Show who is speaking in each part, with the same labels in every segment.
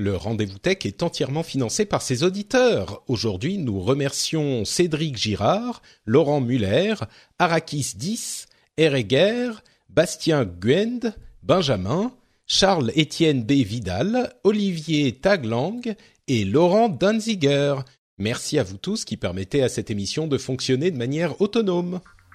Speaker 1: Le rendez-vous tech est entièrement financé par ses auditeurs. Aujourd'hui, nous remercions Cédric Girard, Laurent Muller, Arakis 10, Ereger, Bastien Guend, Benjamin, Charles-Étienne B. Vidal, Olivier Taglang et Laurent Danziger. Merci à vous tous qui permettez à cette émission de fonctionner de manière autonome.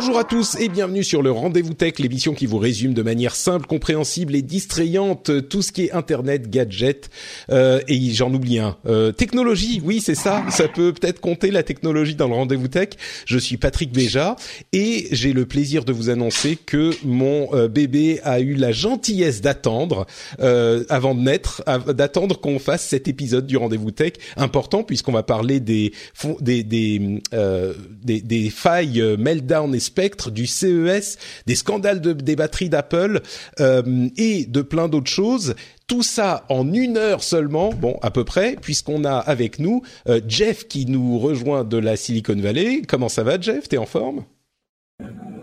Speaker 1: Bonjour à tous et bienvenue sur le Rendez-vous Tech, l'émission qui vous résume de manière simple, compréhensible et distrayante tout ce qui est Internet, gadgets euh, et j'en oublie un. Euh, technologie, oui c'est ça, ça peut peut-être compter la technologie dans le Rendez-vous Tech. Je suis Patrick Béja et j'ai le plaisir de vous annoncer que mon euh, bébé a eu la gentillesse d'attendre euh, avant de naître, d'attendre qu'on fasse cet épisode du Rendez-vous Tech important puisqu'on va parler des des des, euh, des, des failles meltdown et spectres du CES, des scandales de, des batteries d'Apple euh, et de plein d'autres choses. Tout ça en une heure seulement, bon à peu près, puisqu'on a avec nous euh, Jeff qui nous rejoint de la Silicon Valley. Comment ça va, Jeff? T'es en forme?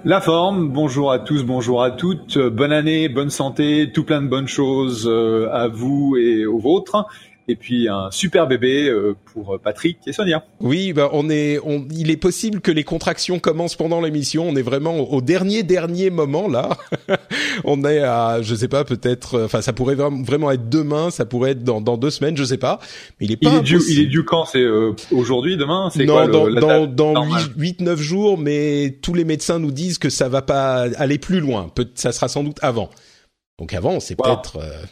Speaker 2: La forme, bonjour à tous, bonjour à toutes, bonne année, bonne santé, tout plein de bonnes choses euh, à vous et aux vôtres et puis un super bébé euh, pour Patrick et Sonia.
Speaker 1: Oui, bah on est, on, il est possible que les contractions commencent pendant l'émission. On est vraiment au dernier dernier moment là. on est à, je sais pas, peut-être, enfin ça pourrait vraiment être demain, ça pourrait être dans, dans deux semaines, je sais pas.
Speaker 2: Mais il est pas. Il est dû, il est dû quand? C'est euh, aujourd'hui, demain? C'est
Speaker 1: Non, dans dans, dans 8 9 jours, mais tous les médecins nous disent que ça va pas aller plus loin. Peut, ça sera sans doute avant. Donc avant, c'est peut-être. Euh,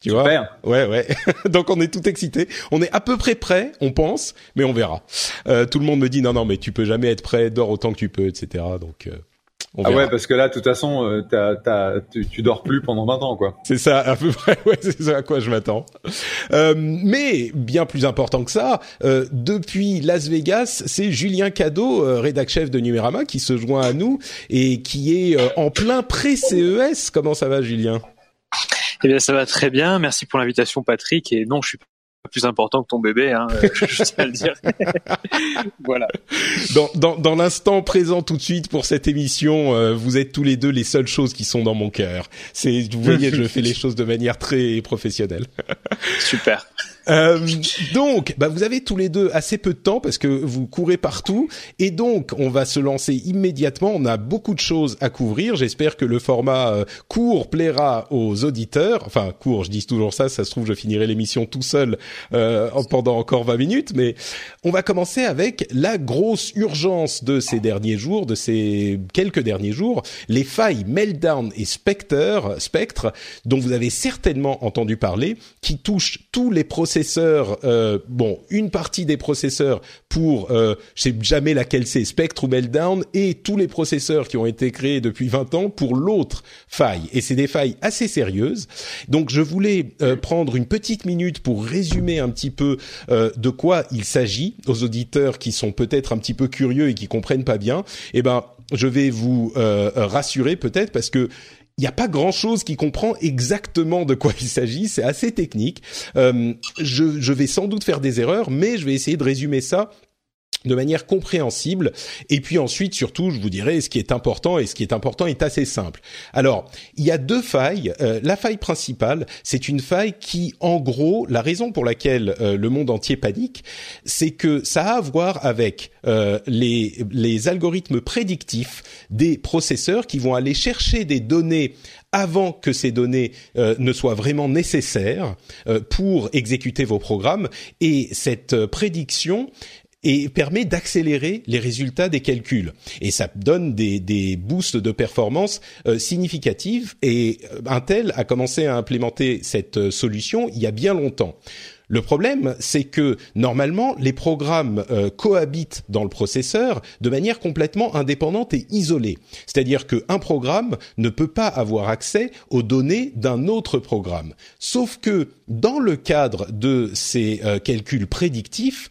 Speaker 1: tu vois Ouais, ouais. Donc on est tout excité. On est à peu près prêt, on pense, mais on verra. Euh, tout le monde me dit non, non, mais tu peux jamais être prêt, dors autant que tu peux, etc. Donc euh,
Speaker 2: on ah ouais, parce que là, de toute façon, euh, t'as, t'as, tu, tu, dors plus pendant 20 ans, quoi.
Speaker 1: C'est ça, à peu près. Ouais, c'est ça à quoi je m'attends. Euh, mais bien plus important que ça, euh, depuis Las Vegas, c'est Julien Cadeau, euh, rédac chef de Numérama, qui se joint à nous et qui est en plein pré-CES. Comment ça va, Julien?
Speaker 3: Eh bien, ça va très bien. Merci pour l'invitation, Patrick. Et non, je suis pas plus important que ton bébé, hein, je tiens à le dire. voilà.
Speaker 1: Dans, dans, dans l'instant présent tout de suite pour cette émission, euh, vous êtes tous les deux les seules choses qui sont dans mon cœur. C'est, vous voyez, je fais les choses de manière très professionnelle.
Speaker 3: Super.
Speaker 1: Euh, donc, bah, vous avez tous les deux assez peu de temps parce que vous courez partout et donc on va se lancer immédiatement. On a beaucoup de choses à couvrir. J'espère que le format euh, court plaira aux auditeurs. Enfin, court, je dis toujours ça. Ça se trouve, je finirai l'émission tout seul euh, pendant encore 20 minutes. Mais on va commencer avec la grosse urgence de ces derniers jours, de ces quelques derniers jours, les failles Meltdown et Spectre, Spectre, dont vous avez certainement entendu parler, qui touchent tous les processus euh, bon, une partie des processeurs pour, euh, je sais jamais laquelle c'est, Spectre ou Meltdown, et tous les processeurs qui ont été créés depuis 20 ans pour l'autre faille. Et c'est des failles assez sérieuses. Donc je voulais euh, prendre une petite minute pour résumer un petit peu euh, de quoi il s'agit aux auditeurs qui sont peut-être un petit peu curieux et qui comprennent pas bien. Eh ben, je vais vous euh, rassurer peut-être parce que il n'y a pas grand-chose qui comprend exactement de quoi il s'agit. C'est assez technique. Euh, je, je vais sans doute faire des erreurs, mais je vais essayer de résumer ça de manière compréhensible. Et puis ensuite, surtout, je vous dirai ce qui est important, et ce qui est important est assez simple. Alors, il y a deux failles. Euh, la faille principale, c'est une faille qui, en gros, la raison pour laquelle euh, le monde entier panique, c'est que ça a à voir avec euh, les, les algorithmes prédictifs des processeurs qui vont aller chercher des données avant que ces données ne soient vraiment nécessaires pour exécuter vos programmes. Et cette prédiction et permet d'accélérer les résultats des calculs. Et ça donne des, des boosts de performance euh, significatives. Et euh, Intel a commencé à implémenter cette euh, solution il y a bien longtemps. Le problème, c'est que normalement, les programmes cohabitent dans le processeur de manière complètement indépendante et isolée. C'est-à-dire qu'un programme ne peut pas avoir accès aux données d'un autre programme. Sauf que dans le cadre de ces calculs prédictifs,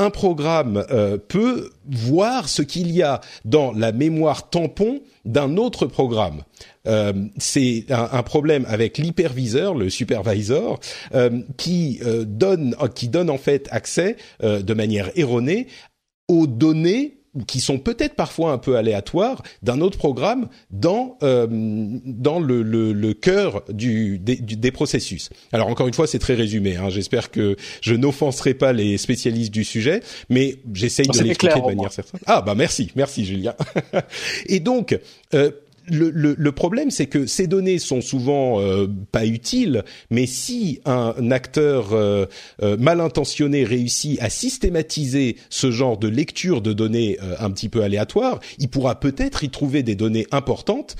Speaker 1: un programme euh, peut voir ce qu'il y a dans la mémoire tampon d'un autre programme. Euh, c'est un, problème avec l'hyperviseur, le supervisor, euh, qui donne qui donne en fait accès de manière erronée aux données qui sont peut-être parfois un peu aléatoires d'un autre programme dans euh, dans le, le, le cœur du des, des, processus. Alors encore une fois, c'est très résumé. Hein. J'espère que je n'offenserai pas les spécialistes du sujet, mais j'essaye de l'expliquer de manière certaine. Ah bah merci, merci Julien. Et donc euh, le, le, le, problème, c'est que ces données sont souvent euh, pas utiles, mais si un acteur euh, euh, mal intentionné réussit à systématiser ce genre de lecture de données un petit peu aléatoires, il pourra peut-être y trouver des données importantes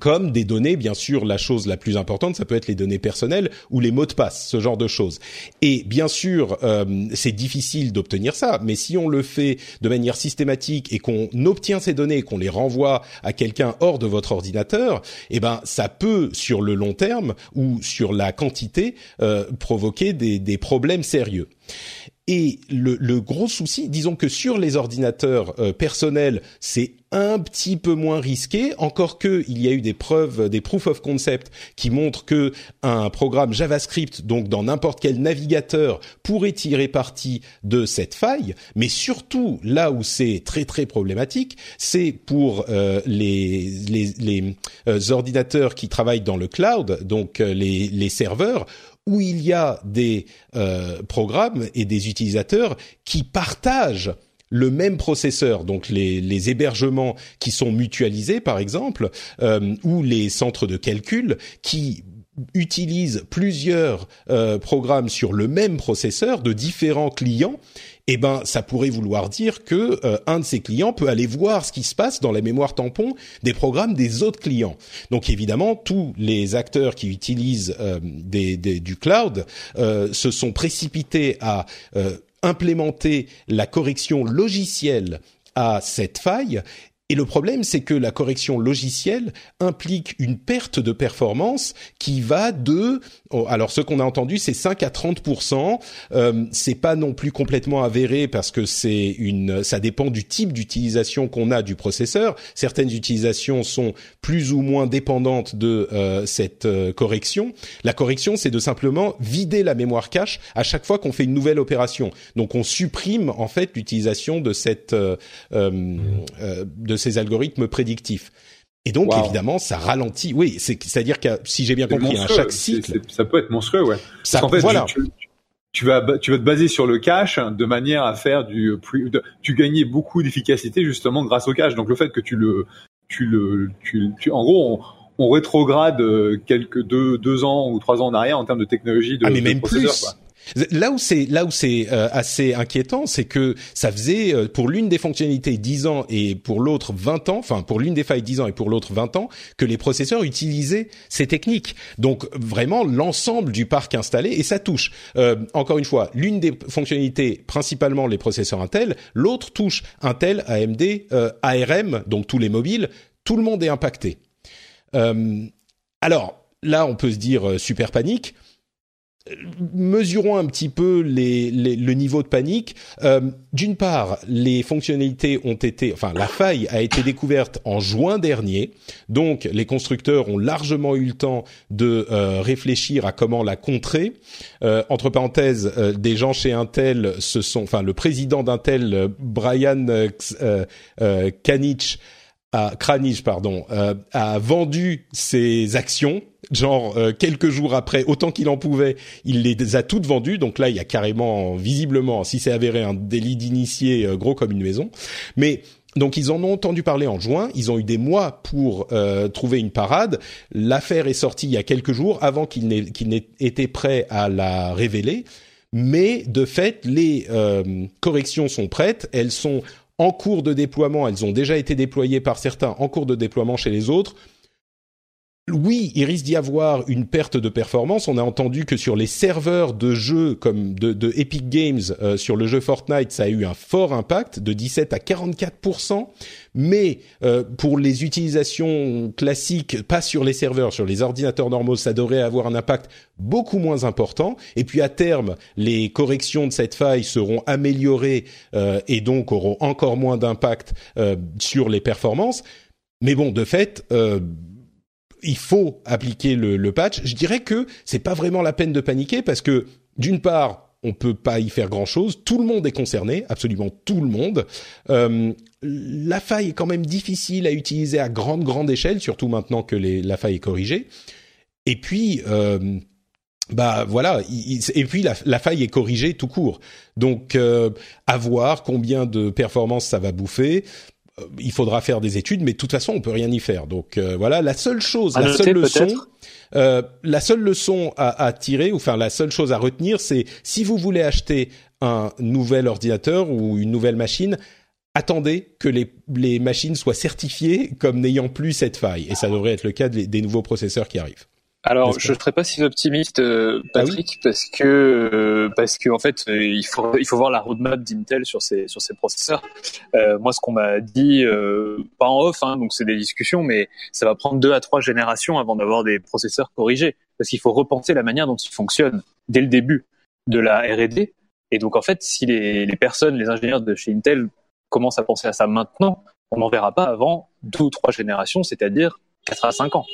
Speaker 1: comme des données, bien sûr, la chose la plus importante, ça peut être les données personnelles ou les mots de passe, ce genre de choses. Et bien sûr, euh, c'est difficile d'obtenir ça, mais si on le fait de manière systématique et qu'on obtient ces données et qu'on les renvoie à quelqu'un hors de votre ordinateur, eh ben, ça peut, sur le long terme ou sur la quantité, euh, provoquer des, des problèmes sérieux. Et le, le, gros souci, disons que sur les ordinateurs euh, personnels, c'est un petit peu moins risqué, encore que il y a eu des preuves, des proof of concept qui montrent que un programme JavaScript, donc dans n'importe quel navigateur, pourrait tirer parti de cette faille. Mais surtout, là où c'est très très problématique, c'est pour euh, les, les, les euh, ordinateurs qui travaillent dans le cloud, donc les, les serveurs où il y a des euh, programmes et des utilisateurs qui partagent le même processeur, donc les, hébergements qui sont mutualisés par exemple, euh, ou les centres de calcul qui utilisent plusieurs euh, programmes sur le même processeur de différents clients eh ben ça pourrait vouloir dire que euh, un de ces clients peut aller voir ce qui se passe dans la mémoire tampon des programmes des autres clients. Donc évidemment, tous les acteurs qui utilisent euh, du cloud euh, se sont précipités à implémenter la correction logicielle à cette faille et le problème, c'est que la correction logicielle implique une perte de performance qui va de, alors ce qu'on a entendu, c'est 5 à 30 euh, C'est pas non plus complètement avéré parce que c'est une, ça dépend du type d'utilisation qu'on a du processeur. Certaines utilisations sont plus ou moins dépendantes de euh, cette euh, correction. La correction, c'est de simplement vider la mémoire cache à chaque fois qu'on fait une nouvelle opération. Donc on supprime en fait l'utilisation de cette euh, de ces algorithmes prédictifs. Et donc, évidemment, ça ralentit. Oui, c'est-à-dire que si j'ai bien compris, à chaque cycle,
Speaker 2: ça peut être monstrueux, ouais. Ça, en fait, voilà. Tu, vas, tu vas te baser sur le cache de manière à faire du, tu gagnais beaucoup d'efficacité justement grâce au cache. Donc le fait que tu le, tu le, tu, en gros, on, rétrograde euh, quelques deux, deux ans ou trois ans en arrière en termes de technologie de,
Speaker 1: ah, mais même plus. Quoi. Là où c'est là où c'est euh, assez inquiétant, c'est que ça faisait euh, pour l'une des fonctionnalités 10 ans et pour l'autre 20 ans, enfin pour l'une des failles 10 ans et pour l'autre 20 ans que les processeurs utilisaient ces techniques. Donc vraiment l'ensemble du parc installé et ça touche euh, encore une fois l'une des fonctionnalités principalement les processeurs Intel, l'autre touche Intel, AMD, ARM, donc tous les mobiles, tout le monde est impacté. alors là, on peut se dire super panique mesurons un petit peu les, le niveau de panique. Euh, D'une part, les fonctionnalités ont été, enfin, la faille a été découverte en juin dernier, donc les constructeurs ont largement eu le temps de euh, réfléchir à comment la contrer. Euh, entre parenthèses, euh, des gens chez Intel se sont, enfin, le président d'Intel, euh, Brian Kranich, Kranich, pardon, a vendu ses actions genre euh, quelques jours après, autant qu'il en pouvait, il les a toutes vendues. Donc là, il y a carrément, visiblement, si c'est avéré, un délit d'initié euh, gros comme une maison. Mais donc ils en ont entendu parler en juin, ils ont eu des mois pour euh, trouver une parade. L'affaire est sortie il y a quelques jours avant qu'ils n'aient, n'aient été prêts à la révéler. Mais de fait, les corrections sont prêtes, elles sont en cours de déploiement, elles ont déjà été déployées par certains, en cours de déploiement chez les autres oui, il risque d'y avoir une perte de performance. On a entendu que sur les serveurs de jeux comme de, Epic Games euh, sur le jeu Fortnite, ça a eu un fort impact de 17 à 44 mais euh, pour les utilisations classiques, pas sur les serveurs, sur les ordinateurs normaux, ça devrait avoir un impact beaucoup moins important. Et puis à terme, les corrections de cette faille seront améliorées euh, et donc auront encore moins d'impact sur les performances. Mais bon, de fait, il faut appliquer le, patch. Je dirais que c'est pas vraiment la peine de paniquer parce que d'une part, on peut pas y faire grand chose. Tout le monde est concerné, absolument tout le monde. Euh, la faille est quand même difficile à utiliser à grande grande échelle, surtout maintenant que la faille est corrigée. Et puis euh, bah voilà, et puis la, faille est corrigée tout court. Donc euh, à voir combien de performances ça va bouffer. Il faudra faire des études, mais de toute façon, on peut rien y faire. Donc euh, voilà, la seule chose, la seule leçon, euh, la seule leçon à, à tirer, ou enfin la seule chose à retenir, c'est si vous voulez acheter un nouvel ordinateur ou une nouvelle machine, attendez que les, les machines soient certifiées comme n'ayant plus cette faille. Et ça devrait être le cas des nouveaux processeurs qui arrivent.
Speaker 3: Alors, je ne serais pas si optimiste, euh, ah Patrick, parce que euh, parce que en fait, euh, il faut il faut voir la roadmap d'Intel sur ces sur ces processeurs. moi, ce qu'on m'a dit, pas en off, hein, donc c'est des discussions, mais ça va prendre deux à trois générations avant d'avoir des processeurs corrigés, parce qu'il faut repenser la manière dont ils fonctionnent dès le début de la R&D. Et donc, en fait, si les, les personnes, les ingénieurs de chez Intel commencent à penser à ça maintenant, on n'en verra pas avant deux ou trois générations, c'est-à-dire quatre à cinq ans.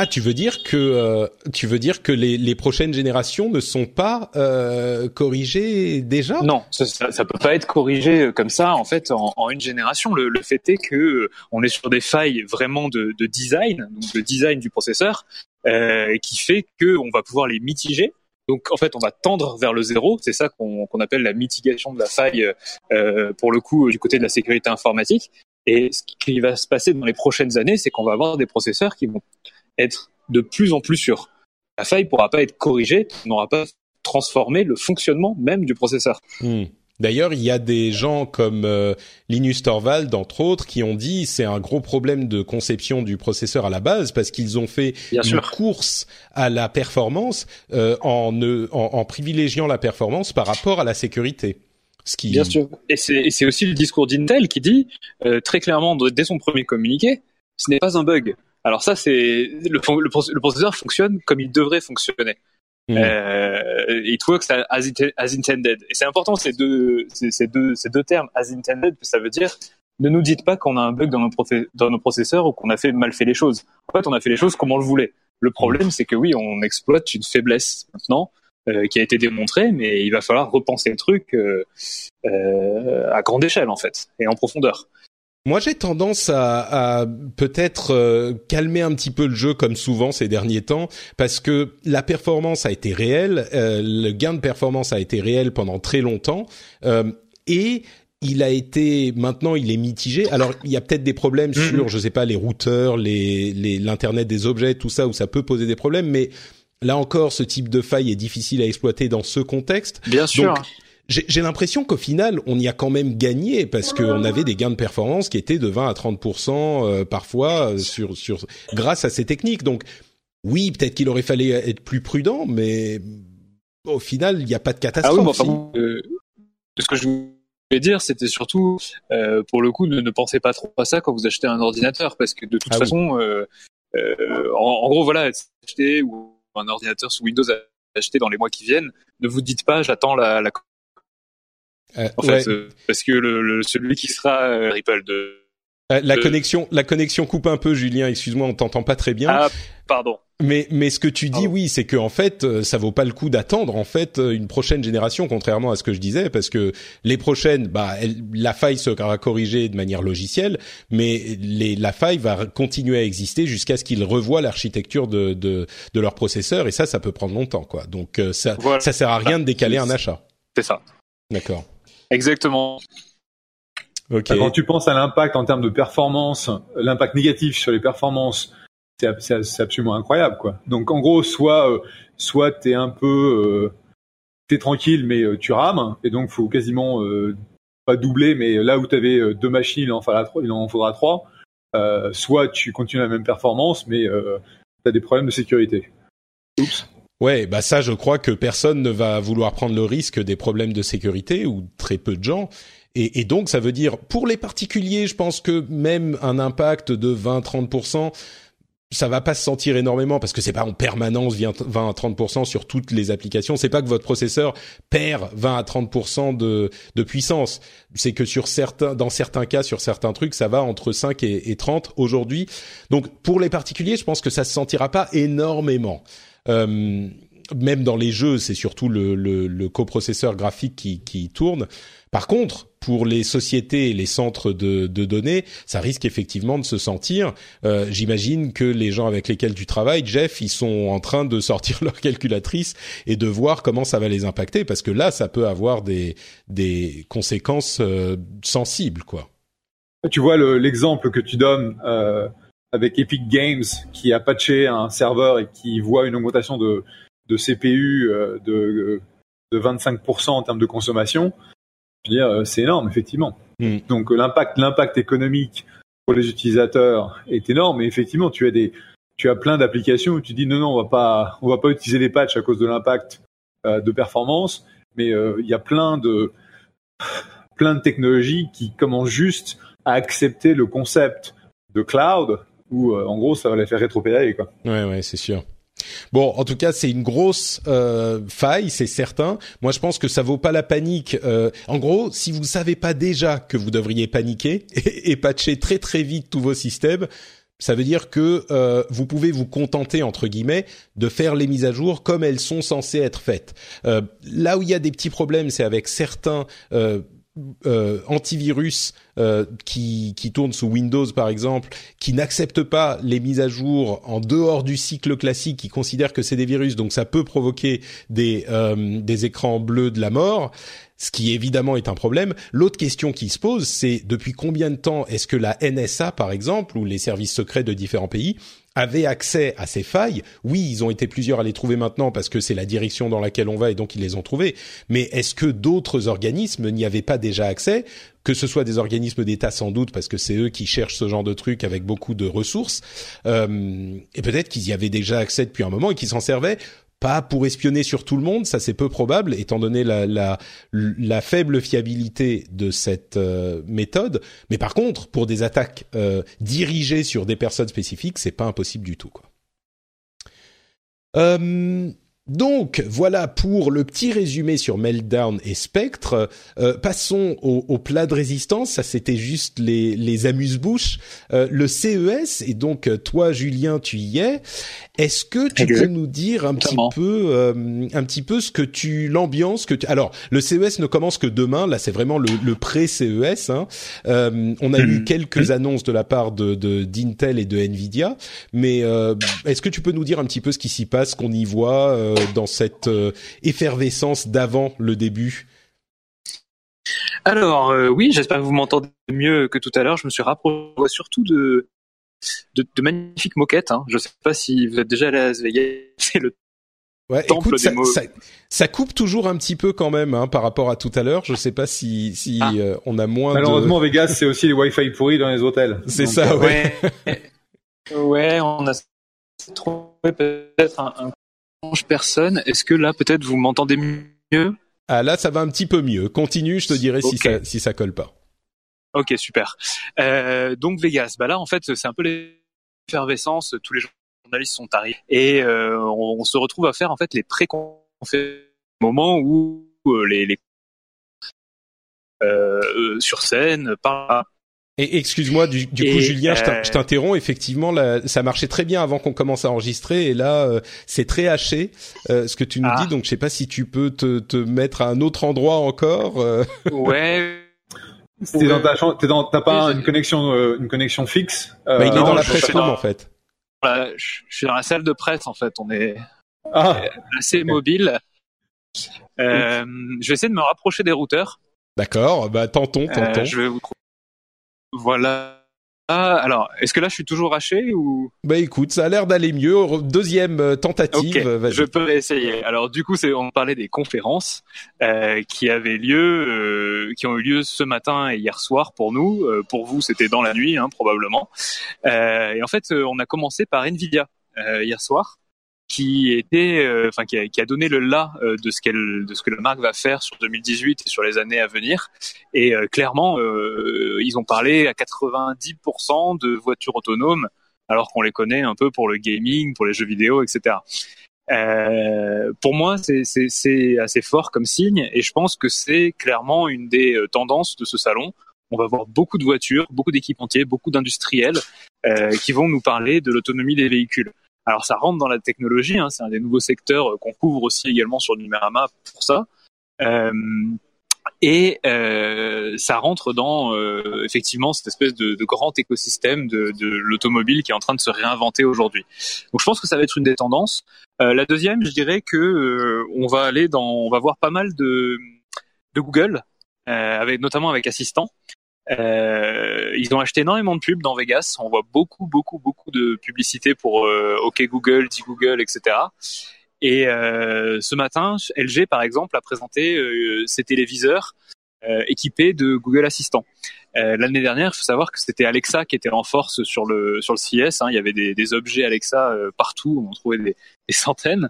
Speaker 1: Ah, tu veux dire que euh, tu veux dire que les, les, prochaines générations ne sont pas euh, corrigées déjà?
Speaker 3: Non, ça, ça, peut pas être corrigé euh, comme ça en fait en, une génération. Le, le, fait est que on est sur des failles vraiment de, de design, donc de design du processeur, euh, qui fait que on va pouvoir les mitiger. Donc en fait, on va tendre vers le zéro. C'est ça qu'on qu'on appelle la mitigation de la faille pour le coup du côté de la sécurité informatique. Et ce qui va se passer dans les prochaines années, c'est qu'on va avoir des processeurs qui vont être de plus en plus sûr. La faille pourra pas être corrigée, on n'aura pas transformé le fonctionnement même du processeur.
Speaker 1: Hmm. D'ailleurs, il y a des gens comme euh, Linus Torvald, entre autres, qui ont dit c'est un gros problème de conception du processeur à la base parce qu'ils ont fait une course à la performance euh, en, en, privilégiant la performance par rapport à la sécurité.
Speaker 3: Ce qui... Bien sûr. Et c'est aussi le discours d'Intel qui dit euh, très clairement dès son premier communiqué, ce n'est pas un bug. Alors ça, c'est le, le, processeur fonctionne comme il devrait fonctionner. Mm. Euh, it works as, as intended. Et c'est important ces deux, ces, deux, ces deux termes, as intended, ça veut dire ne nous dites pas qu'on a un bug dans nos, dans nos processeurs ou qu'on a fait mal fait les choses. En fait, on a fait les choses comme on le voulait. Le problème, c'est que oui, on exploite une faiblesse maintenant euh, qui a été démontrée, mais il va falloir repenser le truc euh, euh à grande échelle en fait et en profondeur.
Speaker 1: Moi, j'ai tendance à, à peut-être euh, calmer un petit peu le jeu comme souvent ces derniers temps, parce que la performance a été réelle, euh, le gain de performance a été réel pendant très longtemps, euh, et il a été maintenant il est mitigé. Alors il y a peut-être des problèmes mm-hmm. sur je sais pas les routeurs, les l'internet des objets, tout ça où ça peut poser des problèmes, mais là encore ce type de faille est difficile à exploiter dans ce contexte.
Speaker 3: Bien sûr
Speaker 1: j'ai l'impression qu'au final, on y a quand même gagné parce qu'on avait des gains de performance qui étaient de 20 à 30% euh, parfois euh, sur sur grâce à ces techniques. Donc oui, peut-être qu'il aurait fallu être plus prudent, mais au final, il n'y a pas de catastrophe. Ah oui, enfin,
Speaker 3: euh, ce que je voulais dire, c'était surtout euh, pour le coup, ne, ne, pensez pas trop à ça quand vous achetez un ordinateur, parce que de toute ah façon, en, en, gros, voilà, acheter ou un ordinateur sous Windows acheter dans les mois qui viennent, ne vous dites pas j'attends la, la...
Speaker 1: Euh,
Speaker 3: en
Speaker 1: ouais.
Speaker 3: fait, euh, parce que le, le- celui qui sera euh, Ripple de
Speaker 1: Euh, la
Speaker 3: euh,
Speaker 1: connexion, la connexion coupe un peu, Julien. Excuse-moi, on t'entend pas très bien.
Speaker 3: ah pardon
Speaker 1: Mais mais ce que tu dis, oui, c'est que en fait, ça vaut pas le coup d'attendre en fait une prochaine génération, contrairement à ce que je disais, parce que les prochaines, bah, la faille sera corrigée de manière logicielle, mais les, la faille va continuer à exister jusqu'à ce qu'ils revoient l'architecture de, de de leur processeur, et ça, ça peut prendre longtemps, quoi. Donc ça
Speaker 3: Voilà.
Speaker 1: ça sert à rien de décaler un achat.
Speaker 3: c'est ça
Speaker 1: D'accord.
Speaker 3: Exactement.
Speaker 2: Quand tu penses à l'impact en termes de performance, l'impact négatif sur les performances, c'est ab- c'est c'est absolument incroyable, quoi. Donc en gros, soit euh, soit t'es un peu euh, t'es tranquille, mais euh, tu rames, et donc faut quasiment euh, pas doubler, mais là où t'avais euh, deux machines, il en faudra trois. Il en faudra trois. Euh, soit tu continues la même performance, mais euh, t'as des problèmes de sécurité. Oups.
Speaker 1: Ouais, bah ça, je crois que personne ne va vouloir prendre le risque des problèmes de sécurité ou très peu de gens. Et, donc, ça veut dire pour les particuliers, je pense que même un impact de 20-30%, ça va pas se sentir énormément parce que c'est pas en permanence 20 à 30% sur toutes les applications. C'est pas que votre processeur perd 20 à 30% de, de puissance. C'est que sur certains, dans certains cas, sur certains trucs, ça va entre 5 et, et 30 aujourd'hui. Donc, pour les particuliers, je pense que ça se sentira pas énormément. Euh, même dans les jeux, c'est surtout le, le, le coprocesseur graphique qui, qui tourne. Par contre, pour les sociétés et les centres de, de données, ça risque effectivement de se sentir. Euh, J'imagine que les gens avec lesquels tu travailles, Jeff, ils sont en train de sortir leur calculatrice et de voir comment ça va les impacter, parce que là, ça peut avoir des, des conséquences euh, sensibles, quoi.
Speaker 2: Tu vois le- l'exemple que tu donnes euh, avec Epic Games qui a patché un serveur et qui voit une augmentation de, de CPU euh, de, de 25% en termes de consommation. Je veux dire, euh, c'est énorme, effectivement.
Speaker 1: Mm.
Speaker 2: Donc euh, l'impact, l'impact économique pour les utilisateurs est énorme. Et effectivement, tu as des, tu as plein d'applications où tu dis non, non, on va pas, on va pas utiliser les patchs à cause de l'impact euh, de performance. Mais euh, il y a plein de, plein de technologies qui commencent juste à accepter le concept de cloud où euh, en gros ça va les faire rétropédaler quoi.
Speaker 1: Ouais, ouais, c'est sûr. Bon, en tout cas, c'est une grosse euh, faille, c'est certain. Moi, je pense que ça vaut pas la panique. Euh, en gros, si vous savez pas déjà que vous devriez paniquer et, patcher très très vite tous vos systèmes, ça veut dire que euh, vous pouvez vous contenter entre guillemets de faire les mises à jour comme elles sont censées être faites. Euh, là où il y a des petits problèmes, c'est avec certains euh, antivirus euh, qui, qui tournent sous Windows par exemple, qui n'acceptent pas les mises à jour en dehors du cycle classique, qui considèrent que c'est des virus, donc ça peut provoquer des, euh, des écrans bleus de la mort ce qui évidemment est un problème. L'autre question qui se pose, c'est depuis combien de temps est-ce que la NSA, par exemple, ou les services secrets de différents pays, avaient accès à ces failles. Oui, ils ont été plusieurs à les trouver maintenant parce que c'est la direction dans laquelle on va et donc ils les ont trouvés. Mais est-ce que d'autres organismes n'y avaient pas déjà accès? Que ce soit des organismes d'État sans doute, parce que c'est eux qui cherchent ce genre de trucs avec beaucoup de ressources, euh, et peut-être qu'ils y avaient déjà accès depuis un moment et qu'ils s'en servaient pas pour espionner sur tout le monde, ça c'est peu probable étant donné la, la, la faible fiabilité de cette euh, méthode. Mais par contre, pour des attaques euh, dirigées sur des personnes spécifiques, c'est pas impossible du tout. Quoi. Euh, donc voilà pour le petit résumé sur Meltdown et Spectre. Euh, passons au, au, plat de résistance. Ça c'était juste les, les amuse-bouches. Euh, le CES et donc toi Julien tu y es. Est-ce que tu peux nous dire un petit peu, euh, un petit peu ce que tu, l'ambiance que tu. Alors, le CES ne commence que demain. Là, c'est vraiment le, le pré-CES. Hein. Euh, on a mmh. eu quelques mmh. annonces de la part de d'Intel et de Nvidia, mais euh, est-ce que tu peux nous dire un petit peu ce qui s'y passe, qu'on y voit euh, dans cette euh, effervescence d'avant le début
Speaker 3: Alors oui, j'espère que vous m'entendez mieux que tout à l'heure. Je me suis rapproché surtout de de, de, magnifiques moquettes. Hein. Je ne sais pas si vous êtes déjà allé à Las Vegas. C'est le
Speaker 1: ouais, temple écoute, des ça, mots. Ça, ça, coupe toujours un petit peu quand même hein, par rapport à tout à l'heure. Je ne sais pas si, si ah. euh, on a moins.
Speaker 2: Malheureusement,
Speaker 1: de...
Speaker 2: Vegas, c'est aussi les Wi-Fi pourris dans les hôtels.
Speaker 1: C'est ça, ouais.
Speaker 3: ouais. ouais, on a trouvé peut-être un, un personne. Est-ce que là, peut-être, vous m'entendez mieux?
Speaker 1: Ah là, ça va un petit peu mieux. Continue, je te dirai okay. si ça si ça colle pas.
Speaker 3: Ok, super. Euh, donc Vegas, bah là en fait c'est un peu l'effervescence. Tous les journalistes sont arrivés et euh, on, on, se retrouve à faire en fait les pré fait moment où les, les sur scène par
Speaker 1: et excuse-moi, du, du coup, Julien, je t'interromps. Effectivement, ça marchait très bien avant qu'on commence à enregistrer, et là, c'est très haché ce que tu nous ah. dis. Donc, je sais pas si tu peux te, te mettre à un autre endroit encore.
Speaker 3: Ouais.
Speaker 2: T'es dans ta chambre, dans, t'as pas une connexion, une connexion fixe.
Speaker 1: Bah, il est dans la presse en fait.
Speaker 3: Voilà, je, suis dans la salle de presse en fait. On est ah. assez mobile. Euh, je vais essayer de me rapprocher des routeurs.
Speaker 1: D'accord, bah tentons, tentons. Euh,
Speaker 3: je vais vous Voilà. Ah, alors, est-ce que là je suis toujours haché ou?
Speaker 1: Bah écoute, ça a l'air d'aller mieux. Deuxième euh, tentative.
Speaker 3: Okay, je peux essayer. Alors du coup, c'est on parlait des conférences euh, qui avaient lieu, euh, qui ont eu lieu ce matin et hier soir pour nous. Euh, pour vous, c'était dans la nuit, hein, probablement. et en fait, on a commencé par Nvidia hier soir qui était, euh, qui, a, qui, a, donné le là euh, de ce qu'elle, de ce que la marque va faire sur 2018 et sur les années à venir. Et euh, clairement, ils ont parlé à 90% de voitures autonomes, alors qu'on les connaît un peu pour le gaming, pour les jeux vidéo, etc. pour moi, c'est assez fort comme signe, et je pense que c'est clairement une des tendances de ce salon. On va voir beaucoup de voitures, beaucoup d'équipementiers, beaucoup d'industriels qui vont nous parler de l'autonomie des véhicules. Alors ça rentre dans la technologie, hein, c'est un des nouveaux secteurs euh, qu'on couvre aussi également sur Numérama pour ça. Euh, et euh, ça rentre dans euh, effectivement cette espèce de, de grand écosystème de, de l'automobile qui est en train de se réinventer aujourd'hui. Donc je pense que ça va être une des tendances. Euh, la deuxième, je dirais que euh, on va aller dans, on va voir pas mal de, de Google, avec notamment avec Assistant. Euh, ils ont acheté énormément de pubs dans Vegas. On voit beaucoup, beaucoup, beaucoup de publicité pour euh, OK Google, dit Google, etc. Et euh, ce matin, LG, par exemple, a présenté euh, ses téléviseurs euh, équipés de Google Assistant. Euh, l'année dernière, il faut savoir que c'était Alexa qui était en force sur le sur le CES. Hein. Il y avait des, des objets Alexa euh, partout, on en trouvait des, des centaines.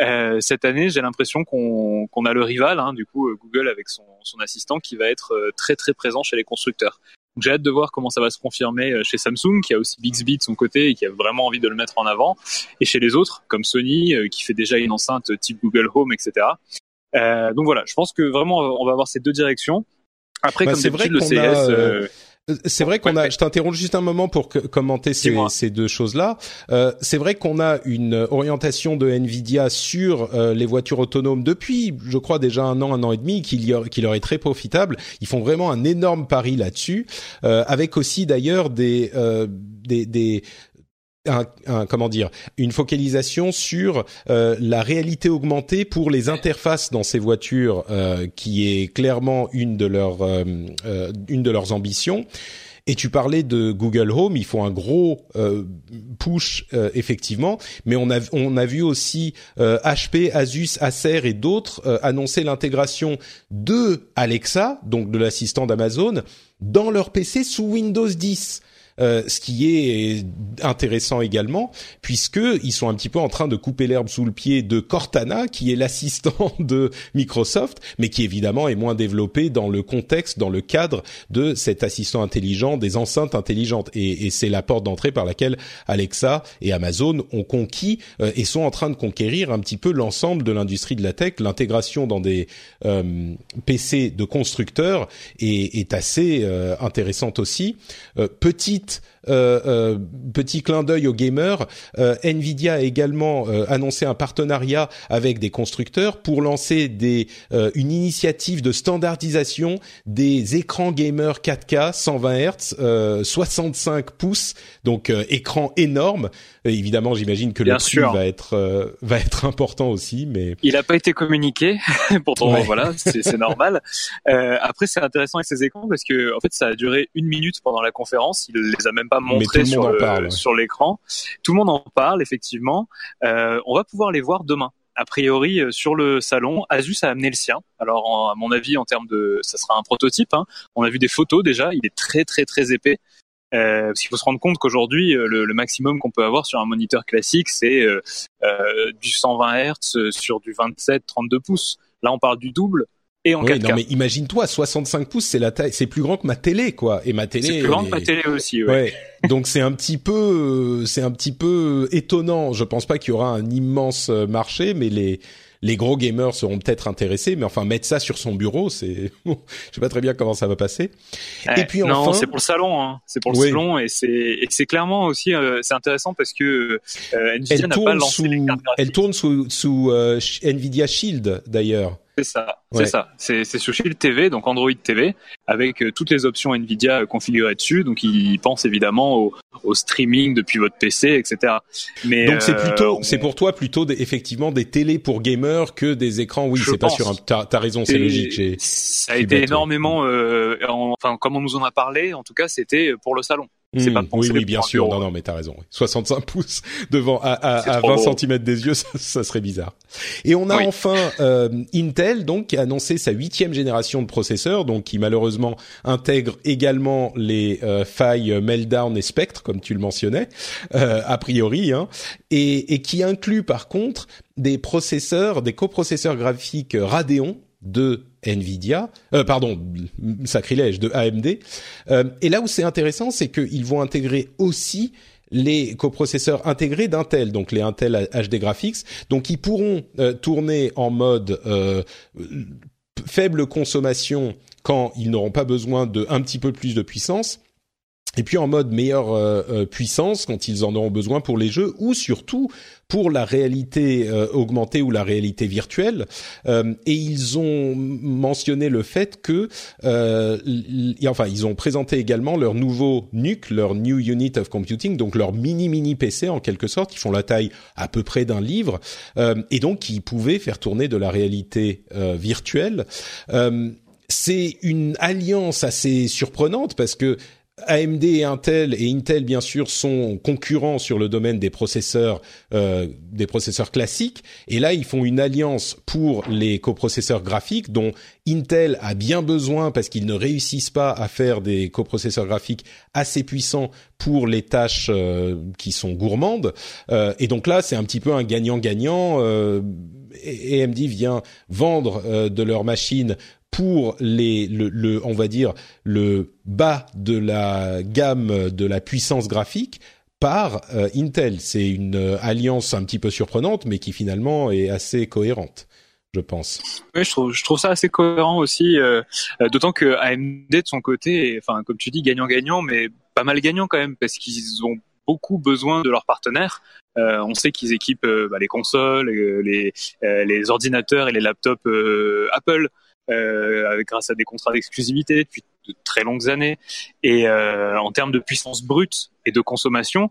Speaker 3: Euh, cette année, j'ai l'impression qu'on qu'on a le rival, hein, du coup Google avec son, son assistant qui va être très très présent chez les constructeurs. J'ai hâte de voir comment ça va se confirmer chez Samsung, qui a aussi Bixby de son côté et qui a vraiment envie de le mettre en avant, et chez les autres, comme Sony, qui fait déjà une enceinte type Google Home, etc. Euh, donc voilà, je pense que vraiment on va avoir ces deux directions. Après, bah, comme c'est vrai le CS. Euh,
Speaker 1: euh, c'est vrai qu'on a. Je t'interromps juste un moment pour commenter ces, ces, deux choses-là. Euh, c'est vrai qu'on a une orientation de Nvidia sur euh, les voitures autonomes depuis, je crois déjà un an, un an et demi, qui, qui leur est très profitable. Ils font vraiment un énorme pari là-dessus, euh, avec aussi d'ailleurs des, des, des un, comment dire une focalisation sur euh, la réalité augmentée pour les interfaces dans ces voitures euh, qui est clairement une de leurs euh, une de leurs ambitions et tu parlais de Google Home, ils font un gros push effectivement, mais on a on a vu aussi HP, Asus, Acer et d'autres annoncer l'intégration de Alexa, donc de l'assistant d'Amazon, dans leur PC sous Windows 10. Euh, ce qui est intéressant également, puisque ils sont un petit peu en train de couper l'herbe sous le pied de Cortana, qui est l'assistant de Microsoft, mais qui évidemment est moins développé dans le contexte, dans le cadre de cet assistant intelligent, des enceintes intelligentes. Et, c'est la porte d'entrée par laquelle Alexa et Amazon ont conquis euh, et sont en train de conquérir un petit peu l'ensemble de l'industrie de la tech. L'intégration dans des euh, PC de constructeurs est, est assez intéressante aussi. petite euh, euh, petit clin d'œil aux gamers, euh, Nvidia a également annoncé un partenariat avec des constructeurs pour lancer des une initiative de standardisation des écrans gamers 4K 120 Hz 65 pouces donc écran énorme. Évidemment j'imagine que le prix va être va être important aussi mais
Speaker 3: il n'a pas été communiqué pourtant voilà c'est normal. Après c'est intéressant avec ces écrans parce que en fait ça a duré une minute pendant la conférence. Il les a même pas montrés sur l'écran. Tout le monde en parle effectivement. Euh, on va pouvoir les voir demain. A priori euh, sur le salon, Asus a amené le sien. Alors à mon avis en termes de, ça sera un prototype. Hein. On a vu des photos déjà. Il est très très très épais. Euh, parce qu'il faut se rendre compte qu'aujourd'hui, euh, le, maximum qu'on peut avoir sur un moniteur classique, c'est euh, du 120 Hz sur du 27-32 pouces. Là, on parle du double non
Speaker 1: mais imagine-toi, 65 pouces, c'est la taille, c'est plus grand que ma télé, quoi. Et ma télé.
Speaker 3: C'est plus grand que ma télé aussi, ouais.
Speaker 1: Donc c'est un petit peu, c'est un petit peu étonnant. Je pense pas qu'il y aura un immense marché, mais les les gros gamers seront peut-être intéressés, mais enfin mettre ça sur son bureau, c'est, je sais pas très bien comment ça va passer.
Speaker 3: et puis enfin, non, c'est pour le salon, hein. c'est pour le salon et c'est et c'est clairement aussi euh, c'est intéressant parce que euh, Nvidia n'a pas lancé
Speaker 1: sous,
Speaker 3: les cartes
Speaker 1: Elle tourne sous sous euh, Nvidia Shield d'ailleurs.
Speaker 3: C'est ça, c'est ça. C'est sur Shield TV, donc Android TV, avec euh, toutes les options Nvidia euh, configurées dessus. Donc, il pense évidemment au, au streaming depuis votre PC, etc.
Speaker 1: Mais donc c'est plutôt, euh, c'est pour toi plutôt des, effectivement des télés pour gamers que des écrans. Oui, c'est pas sur un. T'as as raison, c'est logique.
Speaker 3: Ça a été énormément. enfin, comme on nous en a parlé, en tout cas, c'était pour le salon.
Speaker 1: Pas hmm, oui, oui, bien sûr. Non, non, mais t'as raison. 65 pouces devant à, à, à 20 cm des yeux, ça, serait bizarre. Et on a enfin euh, Intel, donc, qui a annoncé sa huitième génération de processeurs, donc qui malheureusement intègre également les euh, failles Meltdown et Spectre, comme tu le mentionnais, euh, a priori, hein, et, et qui inclut par contre des processeurs, des coprocesseurs graphiques Radeon de Nvidia, euh, pardon, sacrilège de AMD. Euh, et là où c'est intéressant, c'est qu'ils vont intégrer aussi les coprocesseurs intégrés d'Intel, donc les Intel HD Graphics, donc ils pourront euh, tourner en mode faible consommation quand ils n'auront pas besoin de un petit peu plus de puissance et puis en mode meilleure euh, euh, puissance quand ils en auront besoin pour les jeux ou surtout pour la réalité euh, augmentée ou la réalité virtuelle. et ils ont mentionné le fait que, enfin, ils ont présenté également leur nouveau NUC, leur New Unit of Computing, donc leur mini mini PC en quelque sorte, qui font la taille à peu près d'un livre, et donc qui pouvaient faire tourner de la réalité virtuelle. c'est une alliance assez surprenante parce que AMD et Intel et Intel bien sûr sont concurrents sur le domaine des processeurs euh, des processeurs classiques. Et là ils font une alliance pour les coprocesseurs graphiques dont Intel a bien besoin parce qu'ils ne réussissent pas à faire des coprocesseurs graphiques assez puissants pour les tâches euh, qui sont gourmandes. Euh, et donc là c'est un petit peu un gagnant-gagnant AMD vient vendre de leurs machines pour les le, on va dire le bas de la gamme de la puissance graphique par euh, Intel. C'est une euh, alliance un petit peu surprenante, mais qui finalement est assez cohérente, je pense.
Speaker 3: Oui, je trouve, ça assez cohérent aussi, euh, d'autant que AMD de son côté, enfin comme tu dis, gagnant-gagnant, mais pas mal gagnant quand même, parce qu'ils ont beaucoup besoin de leurs partenaires. on sait qu'ils équipent bah, les consoles, les, les ordinateurs et les laptops Apple euh, grâce à des contrats d'exclusivité depuis de très longues années. Et euh, en termes de puissance brute et de consommation,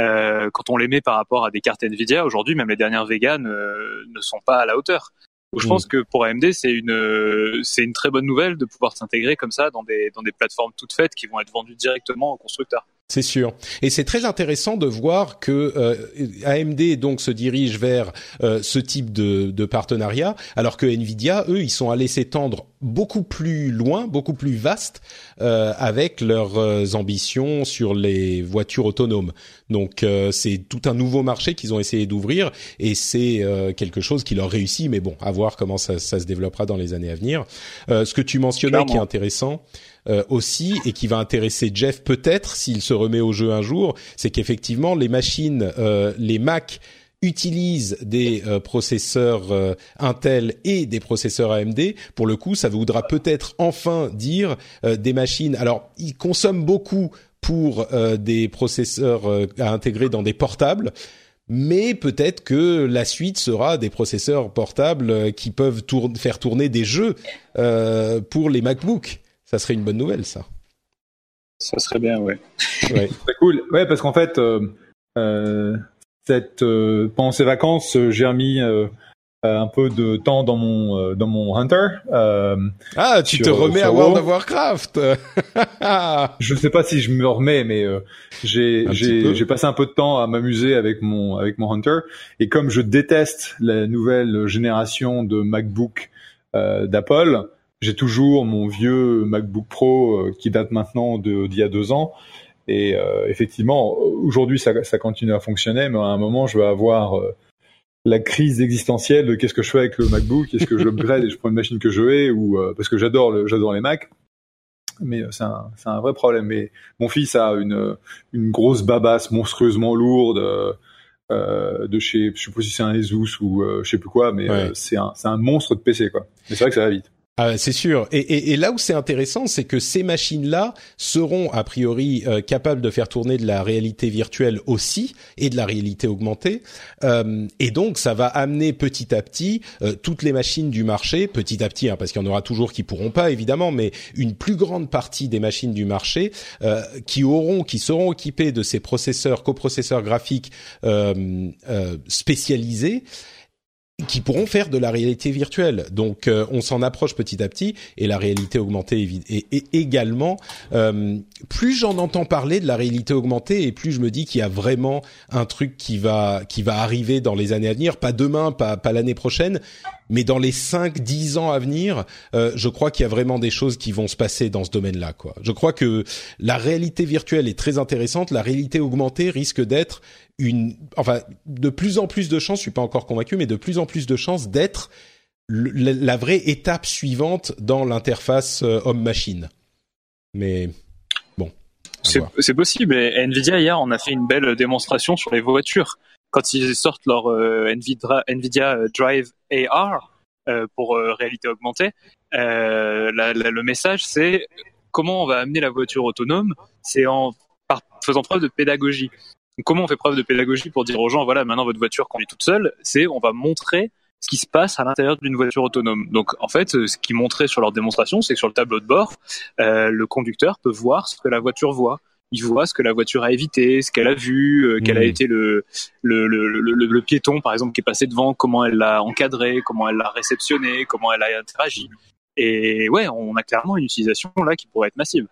Speaker 3: euh, quand on les met par rapport à des cartes Nvidia, aujourd'hui, même les dernières vegan euh, ne sont pas à la hauteur. je mm. pense que pour AMD, c'est une c'est une très bonne nouvelle de pouvoir s'intégrer comme ça dans des dans des plateformes toutes faites qui vont être vendues directement aux constructeurs.
Speaker 1: C'est sûr. Et c'est très intéressant de voir que euh, AMD donc se dirige vers euh, ce type de, de, partenariat, alors que Nvidia, eux, ils sont allés s'étendre beaucoup plus loin, beaucoup plus vaste euh, avec leurs euh, ambitions sur les voitures autonomes. Donc euh, c'est tout un nouveau marché qu'ils ont essayé d'ouvrir et c'est quelque chose qui leur réussit. Mais bon, à voir comment ça, ça se développera dans les années à venir. ce que tu mentionnais qui est intéressant euh, aussi et qui va intéresser Jeff peut-être s'il se remet au jeu un jour, c'est qu'effectivement les machines, euh, les Mac utilisent des euh, processeurs Intel et des processeurs AMD. Pour le coup, ça voudra peut-être enfin dire des machines. Alors, ils consomment beaucoup pour des processeurs à intégrer dans des portables mais peut-être que la suite sera des processeurs portables qui peuvent faire tourner des jeux pour les MacBooks ça serait une bonne nouvelle, ça.
Speaker 3: Ça serait bien, ouais.
Speaker 2: ouais. C'est cool. Ouais, parce qu'en fait, euh, euh, cette, euh, pendant ces vacances, j'ai remis un peu de temps dans mon dans mon Hunter.
Speaker 1: ah, tu te remets à World of Warcraft.
Speaker 2: je sais pas si je me remets, mais j'ai j'ai j'ai passé un peu de temps à m'amuser avec mon avec mon Hunter. Et comme je déteste la nouvelle génération de MacBook d'Apple, j'ai toujours mon vieux MacBook Pro euh, qui date maintenant d'il y a deux ans. Et euh, effectivement, aujourd'hui, ça, ça, continue à fonctionner, mais à un moment, je vais avoir euh, la crise existentielle de qu'est-ce que je fais avec le MacBook, est-ce que je l'upgrade et je prends une machine que je hais, ou parce que j'adore j'adore les Macs. Mais c'est un, un, vrai problème. Mais mon fils a une, une grosse babasse monstrueusement lourde de chez, je sais pas si c'est un Asus ou je sais plus quoi, mais c'est un, c'est un monstre de PC quoi. Mais c'est vrai que ça va vite.
Speaker 1: Ah, c'est sûr. Et, là où c'est intéressant, c'est que ces machines-là seront a priori euh, capables de faire tourner de la réalité virtuelle aussi et de la réalité augmentée. Euh, et donc, ça va amener petit à petit euh, toutes les machines du marché, petit à petit, hein, parce qu'il y en aura toujours qui pourront pas évidemment, mais une plus grande partie des machines du marché euh, qui auront, qui seront équipées de ces processeurs, coprocesseurs graphiques spécialisés qui pourront faire de la réalité virtuelle. Donc euh, on s'en approche petit à petit et la réalité augmentée est, également. Euh, plus j'en entends parler de la réalité augmentée et plus je me dis qu'il y a vraiment un truc qui va qui va arriver dans les années à venir, pas demain, pas pas l'année prochaine, mais dans les 5 10 ans à venir, euh, je crois qu'il y a vraiment des choses qui vont se passer dans ce domaine-là quoi. Je crois que la réalité virtuelle est très intéressante, la réalité augmentée risque d'être une, enfin, de plus en plus de chances, je suis pas encore convaincu, mais de plus en plus de chances d'être la vraie étape suivante dans l'interface euh, homme-machine. Mais bon.
Speaker 3: C'est possible. Et Nvidia hier, on a fait une belle démonstration sur les voitures quand ils sortent leur euh, Nvidia, Nvidia, euh, Drive AR pour réalité augmentée. le message, c'est comment on va amener la voiture autonome. C'est en faisant preuve de pédagogie comment on fait preuve de pédagogie pour dire aux gens, voilà, maintenant votre voiture conduit toute seule C'est on va montrer ce qui se passe à l'intérieur d'une voiture autonome. Donc en fait, ce qu'ils montraient sur leur démonstration, c'est que sur le tableau de bord, euh, le conducteur peut voir ce que la voiture voit. Il voit ce que la voiture a évité, ce qu'elle a vu, euh, quel a mmh. été le le, le, le, le, piéton, par exemple, qui est passé devant, comment elle l'a encadré, comment elle l'a réceptionné, comment elle a interagi. Et ouais, on a clairement une utilisation là qui pourrait être massive.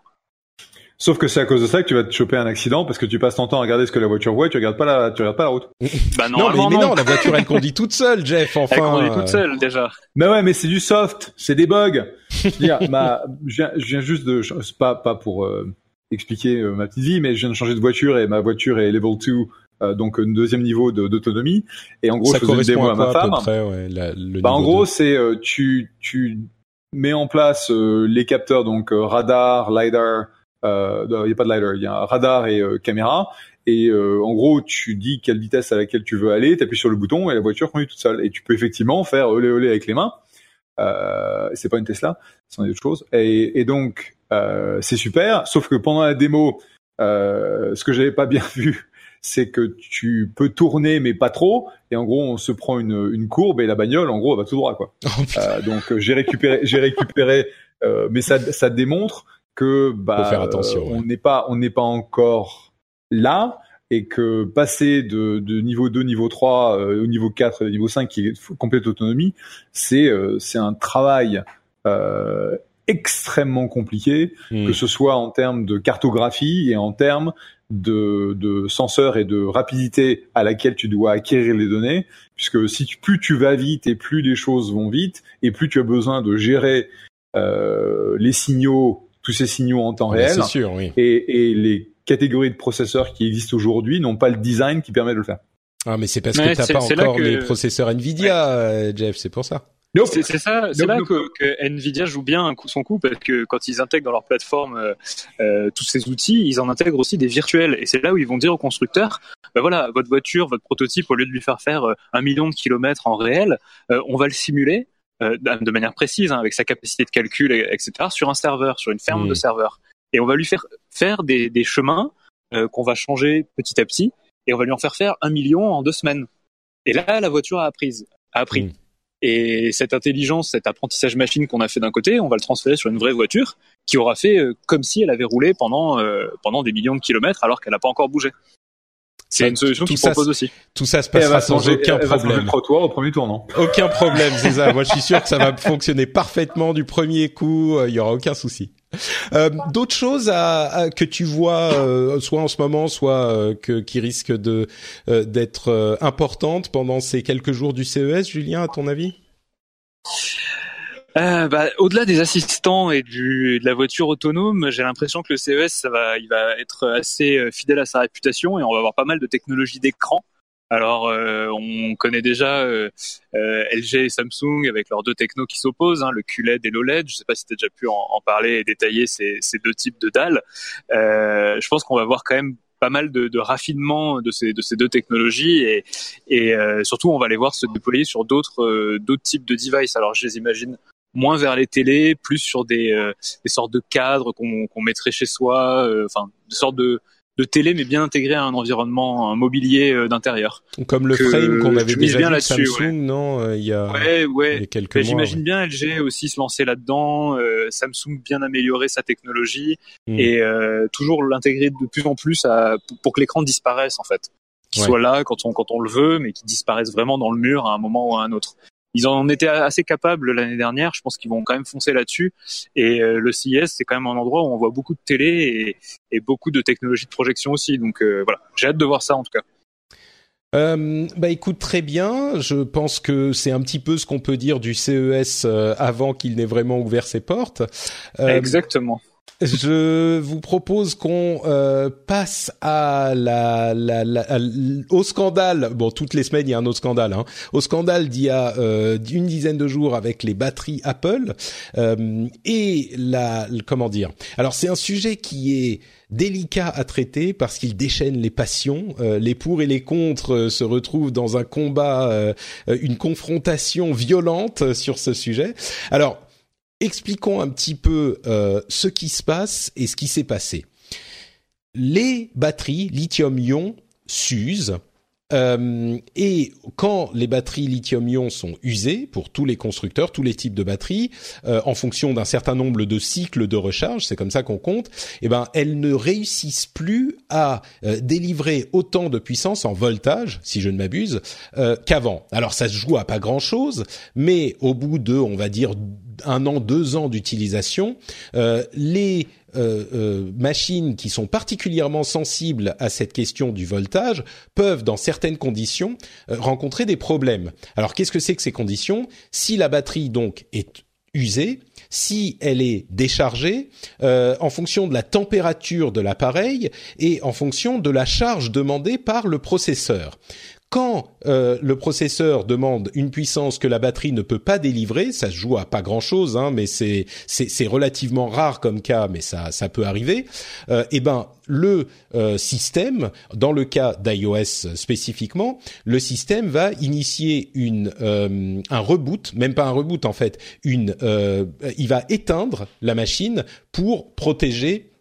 Speaker 2: Sauf que c'est à cause de ça que tu vas te choper un accident parce que tu passes ton temps à regarder ce que la voiture voit et tu regardes pas la, tu regardes pas la route.
Speaker 1: bah non, mais, non. la voiture elle conduit toute seule, Jeff. Enfin,
Speaker 3: elle conduit toute seule déjà.
Speaker 2: Mais ouais, mais c'est du soft, c'est des bugs. je, dire, ma, je, viens, juste de, pas pas pour euh, expliquer euh, ma petite vie, mais je viens de changer de voiture et ma voiture est level 2 euh, donc un deuxième niveau d'autonomie. Et en gros,
Speaker 1: ça
Speaker 2: je faisais une démo à, ma femme.
Speaker 1: près, ouais, la, le
Speaker 2: bah, en gros, c'est tu tu mets en place les capteurs donc radar, lidar, euh, il n'y a pas de lidar, il y a un radar et euh, caméra. Et euh, en gros, tu dis quelle vitesse à laquelle tu veux aller, tu appuies sur le bouton et la voiture conduit toute seule. Et tu peux effectivement faire olé olé avec les mains. Euh, c'est pas une Tesla, c'est autre chose. Et, et donc euh, c'est super. Sauf que pendant la démo, euh, ce que j'avais pas bien vu, c'est que tu peux tourner mais pas trop. Et en gros, on se prend une, une courbe et la bagnole, en gros, elle va tout droit quoi. Oh, donc j'ai récupéré, j'ai récupéré, mais ça, ça démontre que bah
Speaker 1: faire attention,
Speaker 2: on n'est pas on n'est pas encore là et que passer de, de niveau 2, niveau 3 euh, au niveau 4, niveau 5 qui est complète autonomie, c'est euh, c'est un travail euh, extrêmement compliqué, hmm. que ce soit en termes de cartographie et en termes de, de senseurs et de rapidité à laquelle tu dois acquérir les données, puisque si plus tu vas vite et plus les choses vont vite, et plus tu as besoin de gérer les signaux tous ces signaux en temps ah, réel.
Speaker 1: Sûr, oui.
Speaker 2: et, et les catégories de processeurs qui existent aujourd'hui n'ont pas le design qui permet de le faire.
Speaker 1: Ah, mais c'est parce que t'as pas encore les processeurs Nvidia, euh, Jeff, c'est pour ça.
Speaker 3: C'est ça, c'est là que, que, Nvidia joue bien son coup parce que quand ils intègrent dans leur plateforme euh, euh, tous ces outils, ils en intègrent aussi des virtuels et c'est là où ils vont dire au constructeur, ben voilà, votre voiture, votre prototype, au lieu de lui faire faire un million de kilomètres en réel, on va le simuler euh, de manière précise, hein, avec sa capacité de calcul, etc., sur un serveur, sur une ferme de hmm. serveurs. Et on va lui faire faire des, des chemins euh, qu'on va changer petit à petit, et on va lui en faire faire un million en deux semaines. Et là, la voiture a appris. A appris. Hmm. Et cette intelligence, cet apprentissage machine qu'on a fait d'un côté, on va le transférer sur une vraie voiture qui aura fait euh, comme si elle avait roulé pendant pendant des millions de kilomètres alors qu'elle n'a pas encore bougé. C'est une solution qui propose aussi.
Speaker 1: Tout ça se passera sans aucun problème.
Speaker 2: le trottoir au premier tour, non
Speaker 1: Aucun problème, c'est ça. Moi, je suis sûr que ça va fonctionner parfaitement du premier coup. Euh, il y aura aucun souci. Euh, D'autres choses à, que tu vois, euh, soit en ce moment, soit euh, que, qui risquent de d'être importantes pendant ces quelques jours du CES, Julien, à ton avis?
Speaker 3: Euh, bah, Au-delà des assistants et du, de la voiture autonome, j'ai l'impression que le CES, ça va, il va être assez euh, fidèle à sa réputation et on va avoir pas mal de technologies d'écran. Alors, euh, on connaît déjà euh, euh LG et Samsung avec leurs deux technos qui s'opposent, hein, le QLED et l'OLED. Je sais pas si tu as déjà pu en, en, parler et détailler ces, ces, deux types de dalles. je pense qu'on va voir quand même pas mal de, de raffinement de ces, de ces deux technologies et, et surtout on va les voir se déployer sur d'autres d'autres types de devices. Alors je les imagine moins vers les télés, plus sur des, des sortes de cadres qu'on qu'on mettrait chez soi, enfin des sortes de de télé, mais bien intégré à un environnement mobilier euh, d'intérieur.
Speaker 1: Comme le frame qu'on avait déjà bien vu Samsung, non euh, Il y a,
Speaker 3: ouais, ouais.
Speaker 1: Il y a quelques mois.
Speaker 3: J'imagine bien LG aussi se lancer là-dedans, euh, Samsung bien améliorer sa technologie hmm. et toujours l'intégrer de plus en plus à, pour que l'écran disparaisse en fait, qu'il soit là quand on quand on le veut, mais qu'il disparaisse vraiment dans le mur à un moment ou à un autre ils en étaient assez capables l'année dernière. Je pense qu'ils vont quand même foncer là-dessus. Et euh, le CIS, c'est quand même un endroit où on voit beaucoup de télé et, beaucoup de technologies de projection aussi. Donc euh, voilà, j'ai hâte de voir ça en tout cas.
Speaker 1: Euh, bah écoute très bien, je pense que c'est un petit peu ce qu'on peut dire du CES euh, avant qu'il n'ait vraiment ouvert ses portes.
Speaker 3: Exactement.
Speaker 1: Je vous propose qu'on euh, passe à la, la, la au scandale. Bon, toutes les semaines il y a un autre scandale. Hein. Au scandale d'il y a euh, une dizaine de jours avec les batteries Apple euh, et la comment dire? Alors c'est un sujet qui est délicat à traiter parce qu'il déchaîne les passions. Euh, les pour et les contre euh, se retrouvent dans un combat, une confrontation violente sur ce sujet. Alors expliquons un petit peu euh, ce qui se passe et ce qui s'est passé. Les batteries lithium-ion s'usent euh, et quand les batteries lithium-ion sont usées pour tous les constructeurs, tous les types de batteries, euh, en fonction d'un certain nombre de cycles de recharge, c'est comme ça qu'on compte, eh ben elles ne réussissent plus à euh, délivrer autant de puissance en voltage, si je ne m'abuse, qu'avant. Alors ça se joue à pas grand chose, mais au bout de, on va dire un an, deux ans d'utilisation, les euh, euh, machines qui sont particulièrement sensibles à cette question du voltage peuvent, dans certaines conditions, euh, rencontrer des problèmes. Alors, qu'est-ce que c'est que ces conditions? Si la batterie donc est usée, si elle est déchargée, en fonction de la température de l'appareil et en fonction de la charge demandée par le processeur quand euh, le processeur demande une puissance que la batterie ne peut pas délivrer, ça se joue à pas grand chose, hein, mais c'est c'est relativement rare comme cas, mais ça ça peut arriver. Euh, eh ben le euh, système, dans le cas d'iOS spécifiquement, le système va initier une euh, un reboot, même pas un reboot en fait, une il va éteindre la machine pour protéger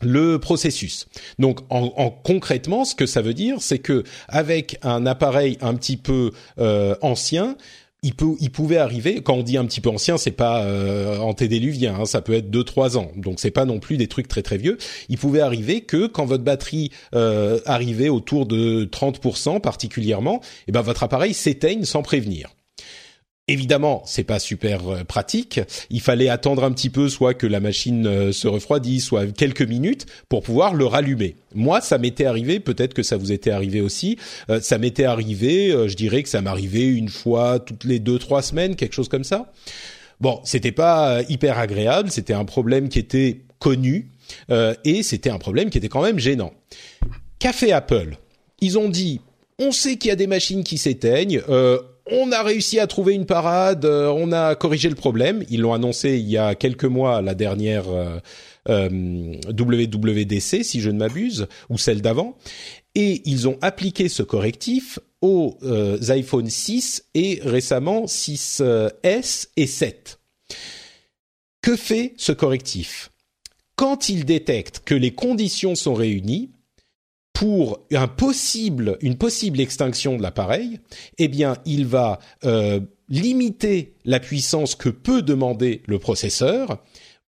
Speaker 1: le processus. Donc, en, concrètement, ce que ça veut dire, c'est que avec un appareil un petit peu euh, ancien, il peut, il pouvait arriver. Quand on dit un petit peu ancien, c'est pas euh, antédéluvien, hein, ça peut être deux trois ans. Donc c'est pas non plus des trucs très très vieux. Il pouvait arriver que quand votre batterie euh, arrivait autour de 30% particulièrement, eh ben votre appareil s'éteigne sans prévenir. Évidemment, c'est pas super euh, pratique. Il fallait attendre un petit peu, soit que la machine euh, se refroidisse, soit quelques minutes pour pouvoir le rallumer. Moi, ça m'était arrivé. Peut-être que ça vous était arrivé aussi. Euh, ça m'était arrivé. je dirais que ça m'arrivait une fois toutes les deux trois semaines, quelque chose comme ça. Bon, c'était pas hyper agréable. C'était un problème qui était connu et c'était un problème qui était quand même gênant. Fait Apple Ils ont dit on sait qu'il y a des machines qui s'éteignent. Euh, on a réussi à trouver une parade, euh, on a corrigé le problème. Ils l'ont annoncé il y a quelques mois, la dernière euh, euh WWDC, si je ne m'abuse, ou celle d'avant. Et ils ont appliqué ce correctif aux euh, iPhone 6 et récemment 6S et 7. Que fait ce correctif? Quand il détecte que les conditions sont réunies, pour un possible, une possible extinction de l'appareil, eh bien, il va euh, limiter la puissance que peut demander le processeur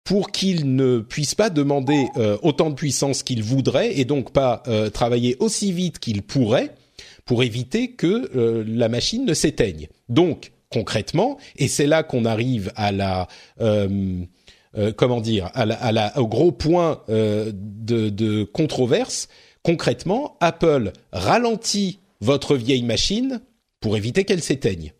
Speaker 1: pour qu'il ne puisse pas demander euh, autant de puissance qu'il voudrait et donc pas euh, travailler aussi vite qu'il pourrait pour éviter que la machine ne s'éteigne. Donc, concrètement, et c'est là qu'on arrive à la comment dire, à la, au gros point de, de controverse, Concrètement, Apple ralentit votre vieille machine pour éviter qu'elle s'éteigne.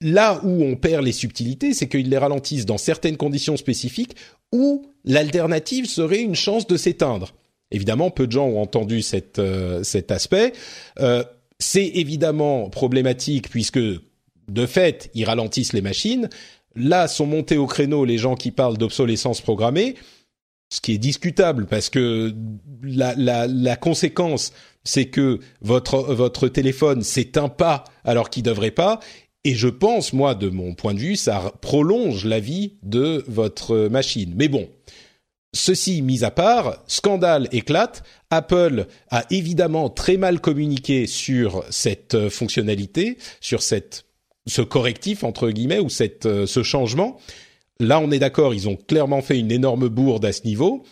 Speaker 1: Là où on perd les subtilités, c'est qu'ils les ralentissent dans certaines conditions spécifiques où l'alternative serait une chance de s'éteindre. Évidemment, peu de gens ont entendu euh, cet aspect. Euh, c'est évidemment problématique puisque, de fait, ils ralentissent les machines. Là sont montés au créneau les gens qui parlent d'obsolescence programmée ce qui est discutable parce que la, la, la conséquence, c'est que votre votre téléphone s'éteint pas alors qu'il devrait pas. Et je pense, moi, de mon point de vue, ça prolonge la vie de votre machine. Mais bon, Ceci mis à part, scandale éclate. Apple a évidemment très mal communiqué sur cette fonctionnalité, sur cette ce correctif entre guillemets ou cette euh, ce changement. Là, on est d'accord, ils ont clairement fait une énorme bourde à ce niveau.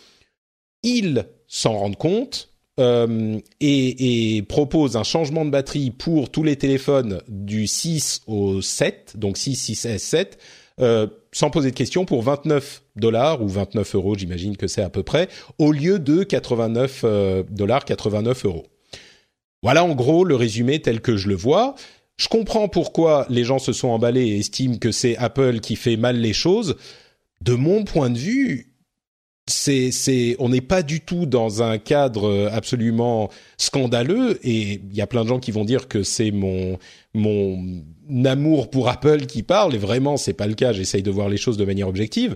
Speaker 1: Ils s'en rendent compte euh, et, proposent un changement de batterie pour tous les téléphones du 6 au 7, donc 6, 6S, 7 euh, sans poser de questions pour 29 dollars ou 29 euros, j'imagine que c'est à peu près, au lieu de 89 euh, dollars, 89 euros. Voilà en gros le résumé tel que je le vois. Je comprends pourquoi les gens se sont emballés et estiment que c'est Apple qui fait mal les choses. De mon point de vue, c'est, on n'est pas du tout dans un cadre absolument scandaleux et il y a plein de gens qui vont dire que c'est mon mon amour pour Apple qui parle et vraiment c'est pas le cas. J'essaye de voir les choses de manière objective.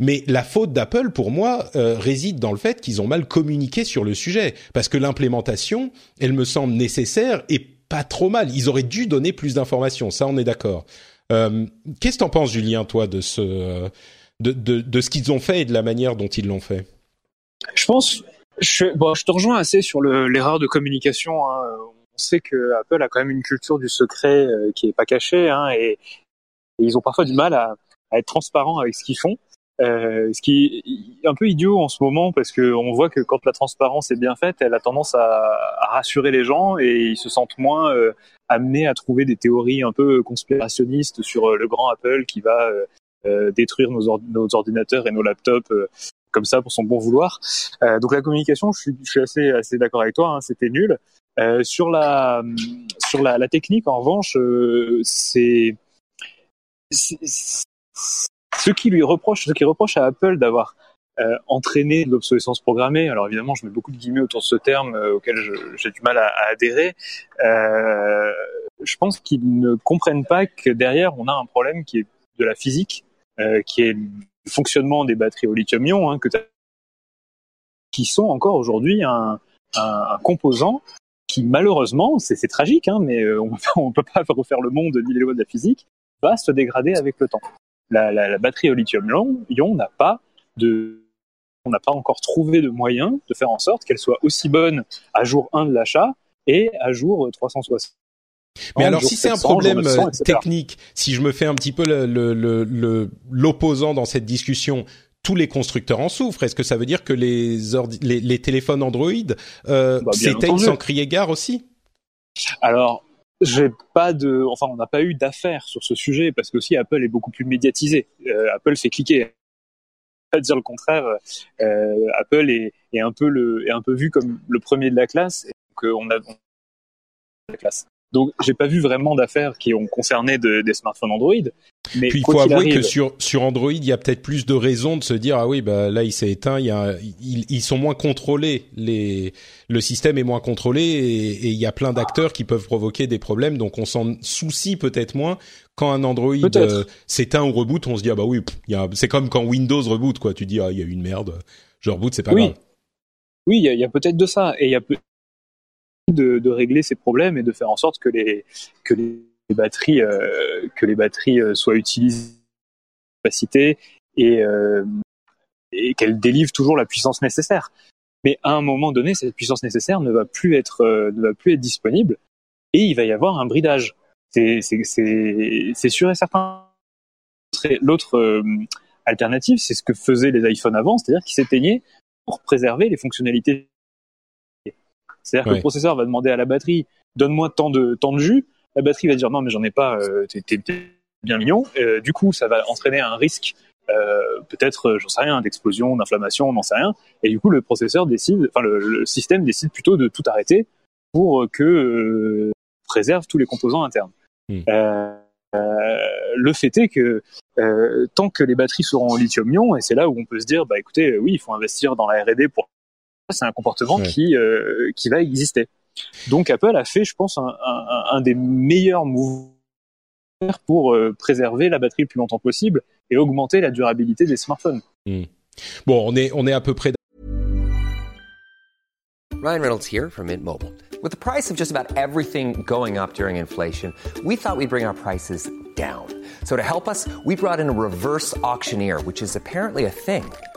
Speaker 1: Mais la faute d'Apple, pour moi, euh, réside dans le fait qu'ils ont mal communiqué sur le sujet, parce que l'implémentation, elle me semble nécessaire et pas trop mal. Ils auraient dû donner plus d'informations, ça on est d'accord. Euh, Qu'est-ce que t'en penses, Julien, toi, de ce de, de, ce qu'ils ont fait et de la manière dont ils l'ont fait?
Speaker 3: Je pense, je, bon, je te rejoins assez sur l'erreur de communication. Hein. On sait que Apple a quand même une culture du secret euh, qui est pas cachée, hein, et, et, ils ont parfois du mal à, à être transparents avec ce qu'ils font. Euh, ce qui est un peu idiot en ce moment parce que on voit que quand la transparence est bien faite, elle a tendance à, rassurer les gens et ils se sentent moins euh, amenés à trouver des théories un peu conspirationnistes sur euh, le grand Apple qui va euh, euh, détruire nos, ordinateurs et nos laptops comme ça pour son bon vouloir. Donc la communication, je suis, je suis assez, assez d'accord avec toi, hein, c'était nul. sur la sur la, la, technique, en revanche, c'est ce qui lui reproche, ce qui reproche à Apple d'avoir euh, entraîné l'obsolescence programmée. Alors évidemment, je mets beaucoup de guillemets autour de ce terme euh, auquel j'ai du mal à, à adhérer. Euh, je pense qu'ils ne comprennent pas que derrière, on a un problème qui est de la physique euh, qui est le fonctionnement des batteries au lithium-ion, hein, que qui sont encore aujourd'hui un, un, un, composant qui malheureusement, c'est tragique, hein, mais euh, on ne peut pas refaire le monde ni les lois de la physique, va se dégrader avec le temps. La, la, la batterie au lithium-ion n'a pas de on n'a pas encore trouvé de moyen de faire en sorte qu'elle soit aussi bonne à jour 1 de l'achat et à jour 360
Speaker 1: mais alors, si c'est un problème euh, technique, si je me fais un petit peu l'opposant le, le, dans cette discussion, tous les constructeurs en souffrent. Est-ce que ça veut dire que les, les, les, téléphones Android euh, bah, s'éteignent sans crier gare aussi?
Speaker 3: Alors, j'ai pas de, enfin, on n'a pas eu d'affaires sur ce sujet parce que aussi Apple est beaucoup plus médiatisé. Euh, Apple fait cliquer. Pas dire le contraire. Euh, Apple est, un peu le, est un peu vu comme le premier de la classe. Et donc, on a, on, la classe. Donc, j'ai pas vu vraiment d'affaires qui ont concerné de, des smartphones Android.
Speaker 1: Mais Puis il faut avouer arrive... que sur sur Android, il y a peut-être plus de raisons de se dire ah oui bah là il s'est éteint, il y a ils, ils, sont moins contrôlés, les le système est moins contrôlé et, et il y a plein d'acteurs qui peuvent provoquer des problèmes, donc on s'en soucie peut-être moins quand un Android euh, s'éteint ou reboot, on se dit ah bah oui, c'est comme quand Windows reboot quoi, tu dis ah il y a eu une merde, je reboot c'est pas
Speaker 3: oui.
Speaker 1: grave.
Speaker 3: Oui, il y a, a peut-être de ça et il y a de, de, régler ces problèmes et de faire en sorte que les que les batteries euh, que les batteries euh, soient utilisées capacité et euh, et qu'elles délivrent toujours la puissance nécessaire. Mais à un moment donné, cette puissance nécessaire ne va plus être euh, ne va plus être disponible et il va y avoir un bridage. C'est sûr et certain. L'autre euh, alternative, c'est ce que faisaient les iPhones avant, c'est-à-dire qu'ils s'éteignaient pour préserver les fonctionnalités c'est-à-dire ouais. que le processeur va demander à la batterie donne-moi tant de tant de jus. La batterie va dire non mais j'en ai pas, euh, t'es, t'es bien mignon. Euh, du coup ça va entraîner un risque euh, peut-être euh, j'en sais rien d'explosion, d'inflammation, on n'en sait rien. Et du coup le processeur décide, enfin le, le système décide plutôt de tout arrêter pour que euh, préserve tous les composants internes.
Speaker 1: Hmm.
Speaker 3: le fait est que tant que les batteries seront au lithium-ion, et c'est là où on peut se dire bah écoutez oui il faut investir dans la R&D pour c'est un comportement ouais. qui euh, qui va exister. Donc Apple a fait, je pense, un, un, un des meilleurs mouvements pour euh, préserver la batterie le plus longtemps possible et augmenter la durabilité des smartphones.
Speaker 1: Mmh. Bon, on est on est à peu près.
Speaker 4: Ryan Reynolds here from Mint Mobile. With the price of just about everything going up during inflation, we thought we'd bring our prices down. So to help us, we brought in a reverse auctioneer, which is apparently a thing.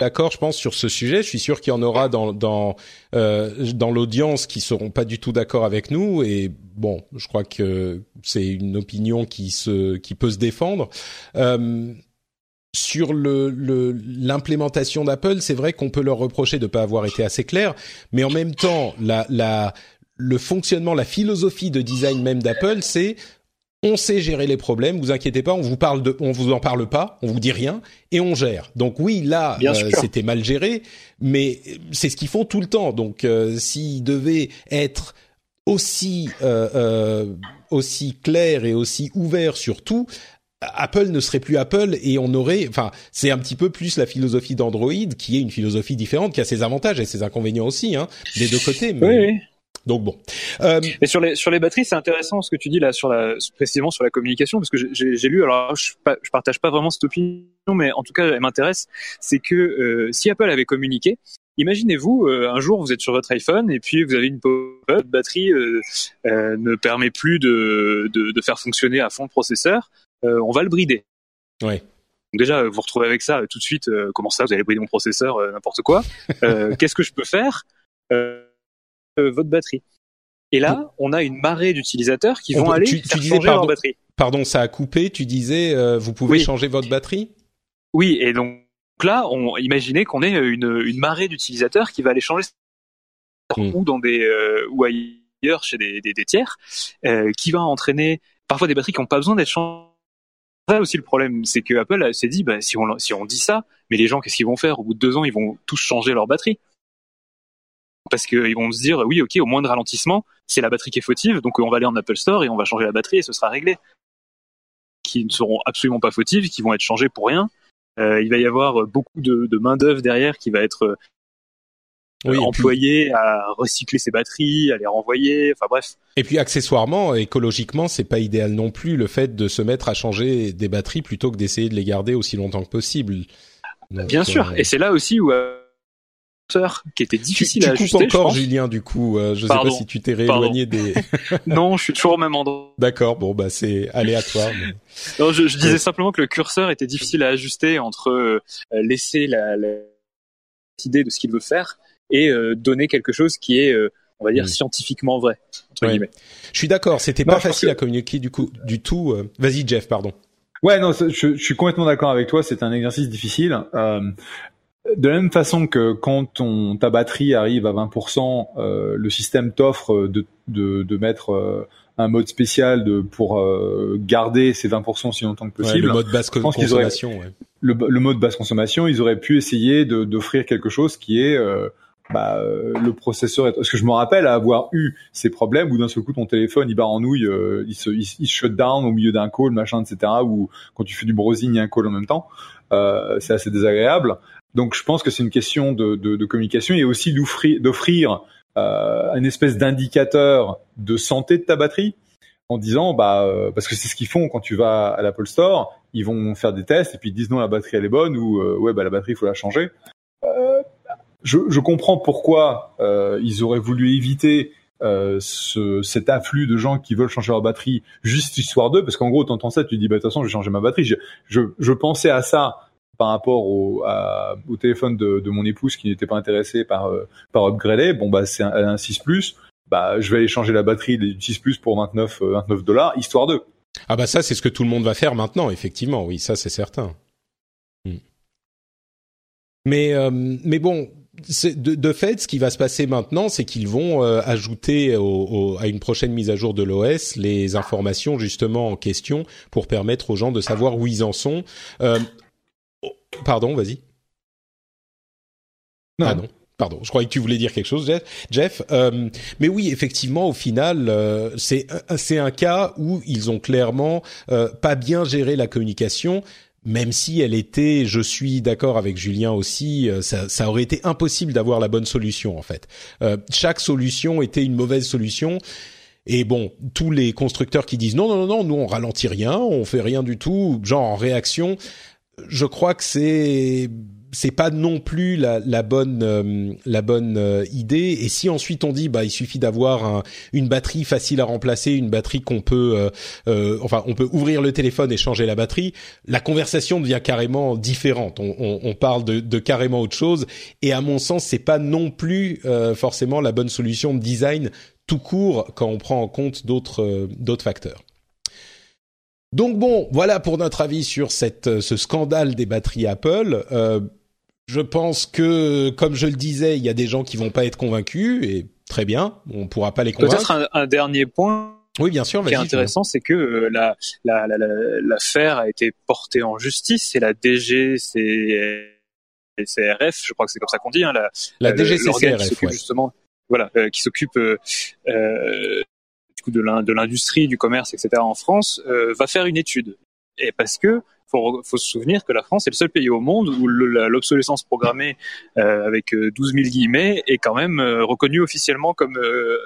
Speaker 1: D'accord, je pense sur ce sujet. Je suis sûr qu'il y en aura dans dans euh, dans l'audience qui seront pas du tout d'accord avec nous. Et bon, je crois que c'est une opinion qui se qui peut se défendre. Euh, sur le l'implémentation d'Apple, c'est vrai qu'on peut leur reprocher de pas avoir été assez clair, mais en même temps, la, la le fonctionnement, la philosophie de design même d'Apple, c'est on sait gérer les problèmes, vous inquiétez pas, on vous parle de, on vous en parle pas, on vous dit rien et on gère. Donc oui, là, euh, c'était mal géré, mais c'est ce qu'ils font tout le temps. Donc euh, s'ils devaient être aussi euh, euh, aussi clair et aussi ouvert sur tout, Apple ne serait plus Apple et on aurait, enfin, c'est un petit peu plus la philosophie d'Android qui est une philosophie différente, qui a ses avantages et ses inconvénients aussi, hein, des deux côtés.
Speaker 3: Mais... Oui,
Speaker 1: donc bon.
Speaker 3: Euh... Et sur les sur les batteries, c'est intéressant ce que tu dis là sur la précisément sur la communication parce que j'ai lu alors je, je partage pas vraiment cette opinion, mais en tout cas elle m'intéresse. C'est que euh, si Apple avait communiqué, imaginez-vous euh, un jour vous êtes sur votre iPhone et puis vous avez une pop-up, batterie euh, euh, ne permet plus de, de, de faire fonctionner à fond le processeur, euh, on va le brider.
Speaker 1: Ouais.
Speaker 3: Donc déjà, vous retrouvez avec ça tout de suite. comment ça, vous allez brider mon processeur, n'importe quoi. Qu'est-ce que je peux faire? Euh, votre batterie. Et là, on a une marée d'utilisateurs qui vont aller tu, faire changer
Speaker 1: pardon,
Speaker 3: leur batterie.
Speaker 1: Pardon, ça a coupé. Tu disais, euh, vous pouvez changer votre batterie?
Speaker 3: Oui, et donc là, on imaginez qu'on ait une, une marée d'utilisateurs qui va aller changer hmm. ou dans des euh, ou ailleurs chez des, des, des tiers, euh, qui va entraîner parfois des batteries qui n'ont pas besoin d'être changées. Ça aussi le problème, c'est que Apple s'est dit, bah, si on si on dit ça, mais les gens qu'est-ce qu'ils vont faire? Au bout de deux ans, ils vont tous changer leur batterie parce qu'ils vont se dire oui ok au moins de ralentissement c'est la batterie qui est fautive donc on va aller en Apple Store et on va changer la batterie et ce sera réglé. Qui ne seront absolument pas fautives qui vont être changées pour rien. Euh, il va y avoir beaucoup de, de main d'œuvre derrière qui va être euh, employée à recycler ces batteries à les renvoyer enfin bref.
Speaker 1: Et puis accessoirement écologiquement c'est pas idéal non plus le fait de se mettre à changer des batteries plutôt que d'essayer de les garder aussi longtemps que possible.
Speaker 3: Bien sûr euh, et c'est là aussi où qui était difficile
Speaker 1: tu,
Speaker 3: à ajuster.
Speaker 1: encore Julien du coup. Euh, je sais pas si tu t'es rééloigné des.
Speaker 3: non, je suis toujours au même endroit.
Speaker 1: D'accord, bon bah c'est aléatoire. Mais...
Speaker 3: non, je, je, disais simplement que le curseur était difficile à ajuster entre euh, laisser la, la idée de ce qu'il veut faire et euh, donner quelque chose qui est euh, on va dire mm. scientifiquement vrai entre
Speaker 1: ouais.
Speaker 3: guillemets.
Speaker 1: Je suis d'accord, c'était pas facile que... à communiquer du coup du tout. Vas-y Jeff, pardon.
Speaker 2: Ouais, non, je, je suis complètement d'accord avec toi. C'est un exercice difficile. Euh, de la même façon que quand ton, ta batterie arrive à 20%, euh, le système t'offre de, de, de, mettre euh, un mode spécial de, pour euh, garder ces 20% si longtemps que possible.
Speaker 1: Ouais, le mode basse consommation.
Speaker 2: Auraient, ouais. le, le, mode basse consommation, ils auraient pu essayer d'offrir quelque chose qui est euh, bah, le processeur. Parce que je me rappelle avoir eu ces problèmes où d'un seul coup ton téléphone il bat en nouille, euh, il se il, il shut down au milieu d'un call, machin, etc. Ou quand tu fais du browsing, il y a un call en même temps. Euh, c'est assez désagréable. Donc je pense que c'est une question de, de, de, communication et aussi d'offrir euh, une espèce d'indicateur de santé de ta batterie en disant bah euh, parce que c'est ce qu'ils font quand tu vas à l'Apple Store, ils vont faire des tests et puis ils disent non la batterie elle est bonne ou euh, ouais bah la batterie il faut la changer. Euh, je, je, comprends pourquoi euh, ils auraient voulu éviter euh, ce, cet afflux de gens qui veulent changer leur batterie juste histoire d'eux parce qu'en gros t'entends ça tu dis bah de toute façon je vais changer ma batterie. Je, je, je pensais à ça par rapport au, téléphone de, mon épouse qui n'était pas intéressée par euh, par upgrader, bon bah c'est un, un 6 Plus, bah je vais aller changer la batterie du 6 Plus pour 29 29 dollars histoire de.
Speaker 1: Ah bah ça c'est ce que tout le monde va faire maintenant effectivement, oui ça c'est certain. Hmm. Mais euh, mais bon, de, fait, ce qui va se passer maintenant, c'est qu'ils vont euh, ajouter à une prochaine mise à jour de l'OS les informations justement en question pour permettre aux gens de savoir où ils en sont. Euh, Pardon, vas-y.
Speaker 2: Non.
Speaker 1: Ah non. Pardon, je croyais que tu voulais dire quelque chose, Jeff. Jeff euh, mais oui, effectivement, au final, euh, c'est c'est un cas où ils ont clairement euh, pas bien géré la communication. Même si elle était, je suis d'accord avec Julien aussi, ça, ça aurait été impossible d'avoir la bonne solution en fait. chaque solution était une mauvaise solution. Et bon, tous les constructeurs qui disent non, non, non, non, nous on ralentit rien, on fait rien du tout, genre en réaction, je crois que c'est c'est pas non plus la, la bonne euh, la bonne euh, idée. Et si ensuite on dit bah il suffit d'avoir une batterie facile à remplacer, une batterie qu'on peut euh, enfin on peut ouvrir le téléphone et changer la batterie, la conversation devient carrément différente. On, on, on parle de, de, carrément autre chose. Et à mon sens c'est pas non plus forcément la bonne solution de design tout court quand on prend en compte d'autres d'autres facteurs. Donc bon, voilà pour notre avis sur cette, ce scandale des batteries Apple. Euh, je pense que, comme je le disais, il y a des gens qui vont pas être convaincus et très bien, on pourra pas les convaincre.
Speaker 3: Peut-être un, dernier point.
Speaker 1: Oui, bien sûr.
Speaker 3: Ce qui est intéressant, c'est que euh, la, la, l'affaire a été portée en justice et la DGCCRF, je crois que c'est comme ça qu'on dit, hein, la,
Speaker 1: la DGCCRF,
Speaker 3: ouais. justement, voilà, euh, qui s'occupe euh, de l'industrie, du commerce, etc. en France, va faire une étude. Et parce que faut, faut se souvenir que la France est le seul pays au monde où l'obsolescence programmée euh, avec 12 euh, 000 guillemets est quand même euh, reconnue officiellement comme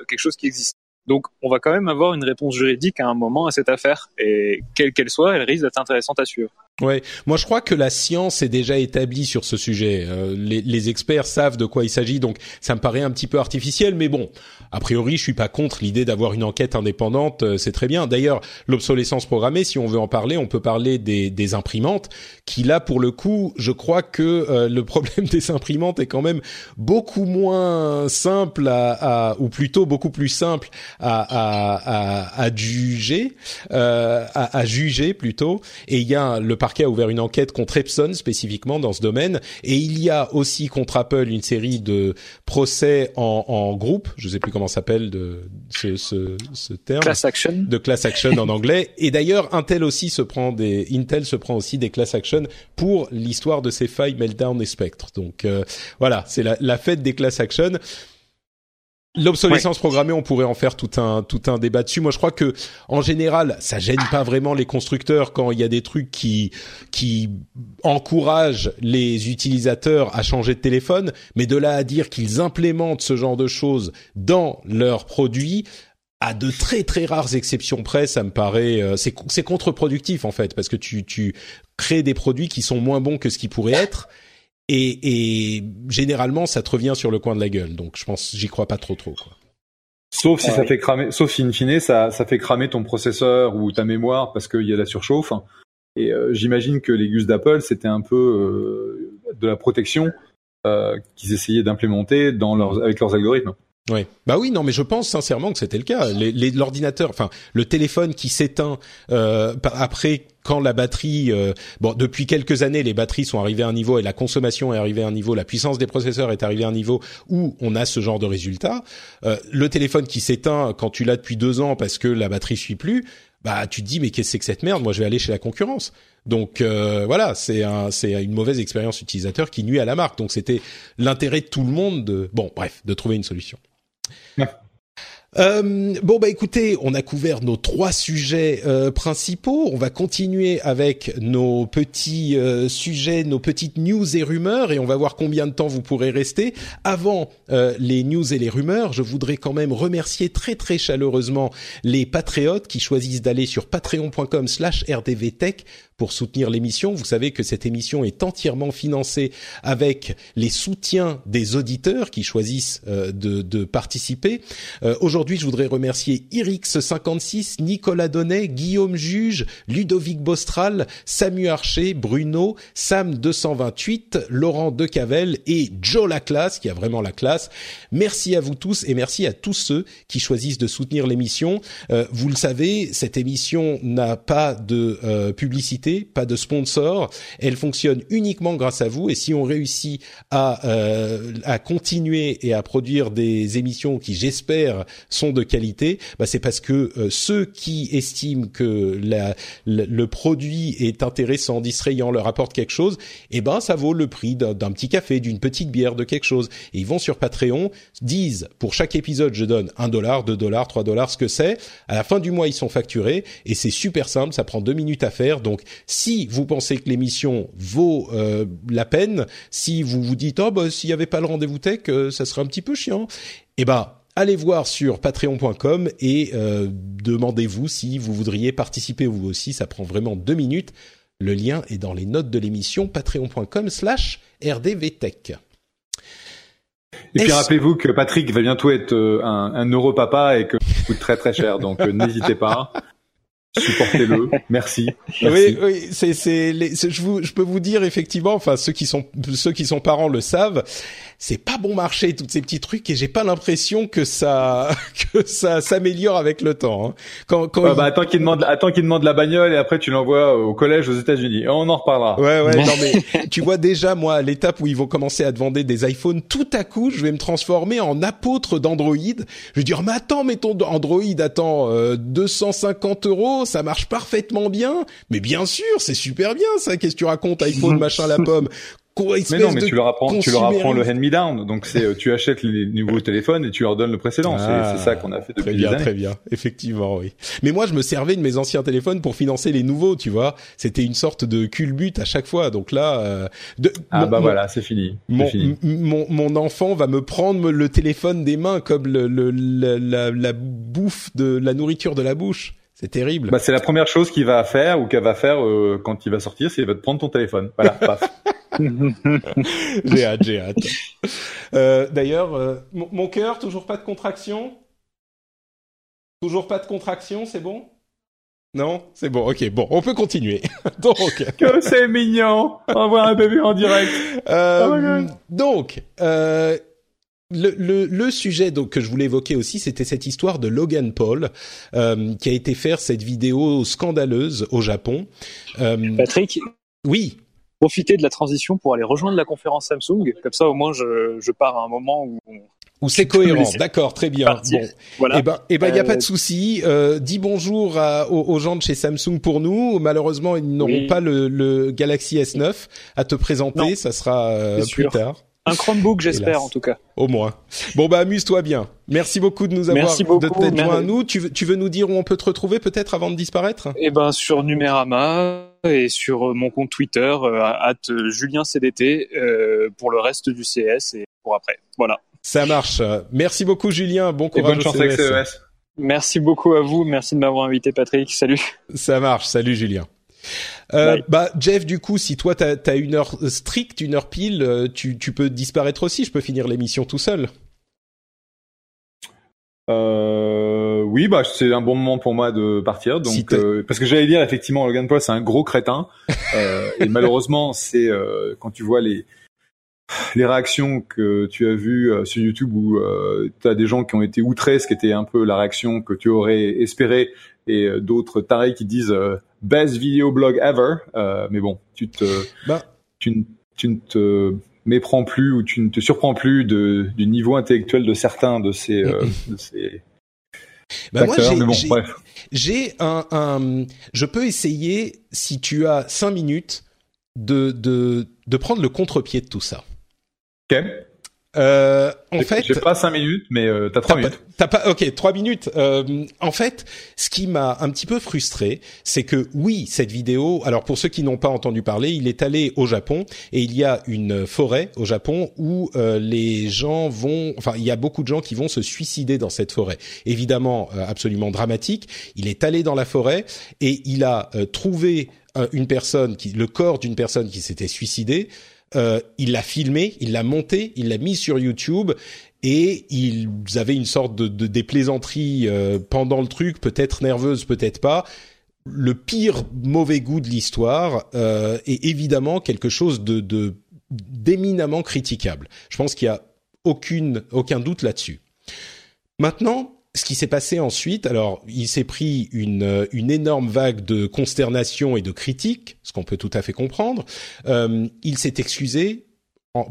Speaker 3: quelque chose qui existe. Donc, on va quand même avoir une réponse juridique à un moment à cette affaire, et quelle qu'elle soit, elle risque d'être intéressante à suivre.
Speaker 1: Ouais, moi je crois que la science est déjà établie sur ce sujet. Euh, les, experts savent de quoi il s'agit, donc ça me paraît un petit peu artificiel, mais bon, a priori je suis pas contre l'idée d'avoir une enquête indépendante, euh, c'est très bien. D'ailleurs, l'obsolescence programmée, si on veut en parler, on peut parler des, imprimantes, qui là pour le coup, je crois que euh, le problème des imprimantes est quand même beaucoup moins simple à, à ou plutôt beaucoup plus simple à, à, à juger, à, à juger plutôt. Et il y a le parquet a ouvert une enquête contre Epson spécifiquement dans ce domaine, et il y a aussi contre Apple une série de procès en, en groupe, je sais plus comment s'appelle de ce, ce, ce, terme,
Speaker 3: class action,
Speaker 1: de class action en anglais. Et d'ailleurs, Intel aussi se prend des, Intel se prend aussi des class action pour l'histoire de ces failles Meltdown et Spectre. Donc euh, voilà, c'est la, la fête des class action. L'obsolescence programmée, on pourrait en faire tout un tout un débat dessus. Moi, je crois que en général, ça gêne pas vraiment les constructeurs quand il y a des trucs qui qui encouragent les utilisateurs à changer de téléphone, mais de là à dire qu'ils implémentent ce genre de choses dans leurs produits, à de très très rares exceptions près, ça me paraît euh, c'est c'est contre-productif en fait. Parce que tu tu crées des produits qui sont moins bons que ce qu'ils pourraient être et, et, généralement ça te revient sur le coin de la gueule. Donc je pense, j'y crois pas trop trop. Quoi.
Speaker 2: Sauf si ça fait cramer, sauf in fine ça, ça fait cramer ton processeur ou ta mémoire parce qu'il y a la surchauffe. Et euh, j'imagine que les gus d'Apple c'était un peu euh, de la protection euh, qu'ils essayaient d'implémenter dans leurs, avec leurs algorithmes.
Speaker 1: Oui, bah oui, non, mais je pense sincèrement que c'était le cas. L'ordinateur, enfin le téléphone qui s'éteint euh, après quand la batterie, euh, bon, depuis quelques années, les batteries sont arrivées à un niveau et la consommation est arrivée à un niveau, la puissance des processeurs est arrivée à un niveau où on a ce genre de résultat. Euh, le téléphone qui s'éteint quand tu l'as depuis deux ans parce que la batterie suit plus, bah tu te dis mais qu'est-ce que c'est que cette merde? Moi, je vais aller chez la concurrence. Donc euh, voilà, c'est un, c'est une mauvaise expérience utilisateur qui nuit à la marque. Donc c'était l'intérêt de tout le monde de, bon, bref, de trouver une solution. Yeah. Euh, bon bah écoutez, on a couvert nos trois sujets euh, principaux. On va continuer avec nos petits euh, sujets, nos petites news et rumeurs, et on va voir combien de temps vous pourrez rester. Avant euh, les news et les rumeurs, je voudrais quand même remercier très très chaleureusement les patriotes qui choisissent d'aller sur patreon.com/rdvtech pour soutenir l'émission. Vous savez que cette émission est entièrement financée avec les soutiens des auditeurs qui choisissent euh, de, de, participer. Euh, Aujourd'hui, je voudrais remercier Irix56, Nicolas Donnet, Guillaume Juge, Ludovic Bostral, Samu Archer, Bruno, Sam228, Laurent Decavel et Joe Laclasse, qui a vraiment la classe. Merci à vous tous et merci à tous ceux qui choisissent de soutenir l'émission. Euh, vous le savez, cette émission n'a pas de euh, publicité pas de sponsor. Elle fonctionne uniquement grâce à vous. Et si on réussit à, euh, à continuer et à produire des émissions qui, j'espère, sont de qualité, bah c'est parce que euh, ceux qui estiment que la, le, produit est intéressant, distrayant, leur apporte quelque chose, eh ben ça vaut le prix d'un petit café, d'une petite bière, de quelque chose. Et ils vont sur Patreon, disent pour chaque épisode je donne un dollar, deux dollars, trois dollars, ce que c'est. À la fin du mois ils sont facturés et c'est super simple, ça prend deux minutes à faire. Donc si vous pensez que l'émission vaut euh, la peine, si vous vous dites oh bah s'il y avait pas le rendez-vous tech, euh, ça serait un petit peu chiant, eh ben allez voir sur patreon.com et euh, demandez-vous si vous voudriez participer vous aussi. Ça prend vraiment deux minutes. Le lien est dans les notes de l'émission patreon.com slash rdvtech.
Speaker 2: Et puis rappelez-vous que Patrick va bientôt être un, un europapa et que ça coûte très très cher, donc n'hésitez pas supportez-le. Merci.
Speaker 1: Oui, oui, c'est c'est je vous je peux vous dire effectivement, enfin ceux qui sont ceux qui sont parents le savent, c'est pas bon marché toutes ces petits trucs et j'ai pas l'impression que ça que ça s'améliore avec le temps. Hein.
Speaker 2: Quand, quand bah, attends qu'il demande attends qu'il demande la bagnole et après tu l'envoies au collège aux États-Unis. On en reparlera.
Speaker 1: Ouais ouais non mais tu vois déjà moi à l'étape où ils vont commencer à te vendre des iPhones tout à coup je vais me transformer en apôtre d'Android. Je vais dire mais attends mais ton Android attends euh, 250 euros ça marche parfaitement bien. Mais bien sûr c'est super bien ça. Qu'est-ce que tu racontes iPhone machin la pomme
Speaker 2: mais non, mais tu leur apprends, tu leur apprends le hand-me-down. Donc c'est, euh, tu achètes les nouveaux téléphones et tu leur donnes le précédent. c'est ah, ça qu'on a fait depuis
Speaker 1: très bien,
Speaker 2: des années.
Speaker 1: Très bien, effectivement, oui. Mais moi, je me servais de mes anciens téléphones pour financer les nouveaux, tu vois. C'était une sorte de culbute à chaque fois. Donc là, euh,
Speaker 2: de, ah bah voilà, c'est fini.
Speaker 1: Mon,
Speaker 2: fini.
Speaker 1: Mon, mon, enfant va me prendre le téléphone des mains comme le, le la, la bouffe de la nourriture de la bouche. C'est terrible.
Speaker 2: Bah, c'est la première chose qu'il va faire ou qu'elle va faire euh, quand il va sortir, c'est il va te prendre ton téléphone. Voilà, paf.
Speaker 1: j'ai hâte, j'ai hâte. Euh, D'ailleurs, euh, mon, cœur, toujours pas de contraction Toujours pas de contraction, c'est bon? Non, c'est bon. Ok, bon, on peut continuer.
Speaker 2: donc, que c'est mignon. On voit un bébé en direct.
Speaker 1: Euh, oh donc, euh, le, le, le, sujet donc que je voulais évoquer aussi, c'était cette histoire de Logan Paul euh, qui a été faire cette vidéo scandaleuse au Japon.
Speaker 3: Euh, Patrick.
Speaker 1: Oui.
Speaker 3: Profiter de la transition pour aller rejoindre la conférence Samsung, comme ça au moins je, je pars à un moment où
Speaker 1: où c'est cohérent. D'accord, très bien. Bon, voilà. Eh ben, eh ben, il y a pas de euh, souci. Euh, dis bonjour à, aux, gens de chez Samsung pour nous. Malheureusement, ils n'auront pas le, le, Galaxy S9 à te présenter. Ça sera euh, plus tard.
Speaker 3: Un Chromebook, j'espère en tout cas.
Speaker 1: Au moins. Bon bah amuse-toi bien. Merci beaucoup de nous avoir Merci beaucoup, de t'être joint à nous. Tu veux, tu veux nous dire où on peut te retrouver peut-être avant de disparaître?
Speaker 3: Eh ben sur Numérama et sur euh, mon compte Twitter euh, @julienCDT euh, pour le reste du CS et pour après. Voilà.
Speaker 1: Ça marche. Merci beaucoup Julien. Bon courage.
Speaker 2: Et bonne chance avec CES.
Speaker 3: Merci beaucoup à vous. Merci de m'avoir invité Patrick. Salut.
Speaker 1: Ça marche. Salut Julien. Euh, bah Jeff, du coup, si toi t'as as une heure stricte, une heure pile, euh, tu, tu peux disparaître aussi. Je peux finir l'émission tout seul.
Speaker 2: Euh, oui, bah c'est un bon moment pour moi de partir. Donc euh, parce que j'allais dire effectivement, Logan Paul c'est un gros crétin euh, et malheureusement c'est quand tu vois les les réactions que tu as vues sur YouTube où tu as des gens qui ont été outrés, ce qui était un peu la réaction que tu aurais espéré, et d'autres tarés qui disent best video blog ever. Euh, mais bon, tu te, bah. tu, tu, ne te méprends plus ou tu ne te surprends plus de, du niveau intellectuel de certains de ces, euh, de ces
Speaker 1: bah moi, j'ai, bon, un, un, je peux essayer si tu as cinq minutes de, de, de prendre le contre-pied de tout ça.
Speaker 2: Ok.
Speaker 1: Euh, en fait,
Speaker 2: j'ai pas cinq minutes, mais euh, t'as trois minutes.
Speaker 1: T'as pas, ok, trois minutes. Euh, en fait, ce qui m'a un petit peu frustré, c'est que oui, cette vidéo. Alors pour ceux qui n'ont pas entendu parler, il est allé au Japon et il y a une forêt au Japon où euh, les gens vont. Enfin, il y a beaucoup de gens qui vont se suicider dans cette forêt. Évidemment, euh, absolument dramatique. Il est allé dans la forêt et il a trouvé une personne qui, le corps d'une personne qui s'était suicidée euh, il l'a filmé, il l'a monté, il l'a mis sur YouTube et ils avaient une sorte de, de des plaisanteries euh, pendant le truc, peut-être nerveuse, peut-être pas. Le pire mauvais goût de l'histoire euh, est évidemment quelque chose de, d'éminemment critiquable. Je pense qu'il y a aucune aucun doute là-dessus. Maintenant, ce qui s'est passé ensuite, alors il s'est pris une, euh, une énorme vague de consternation et de critiques, ce qu'on peut tout à fait comprendre. Euh, il s'est excusé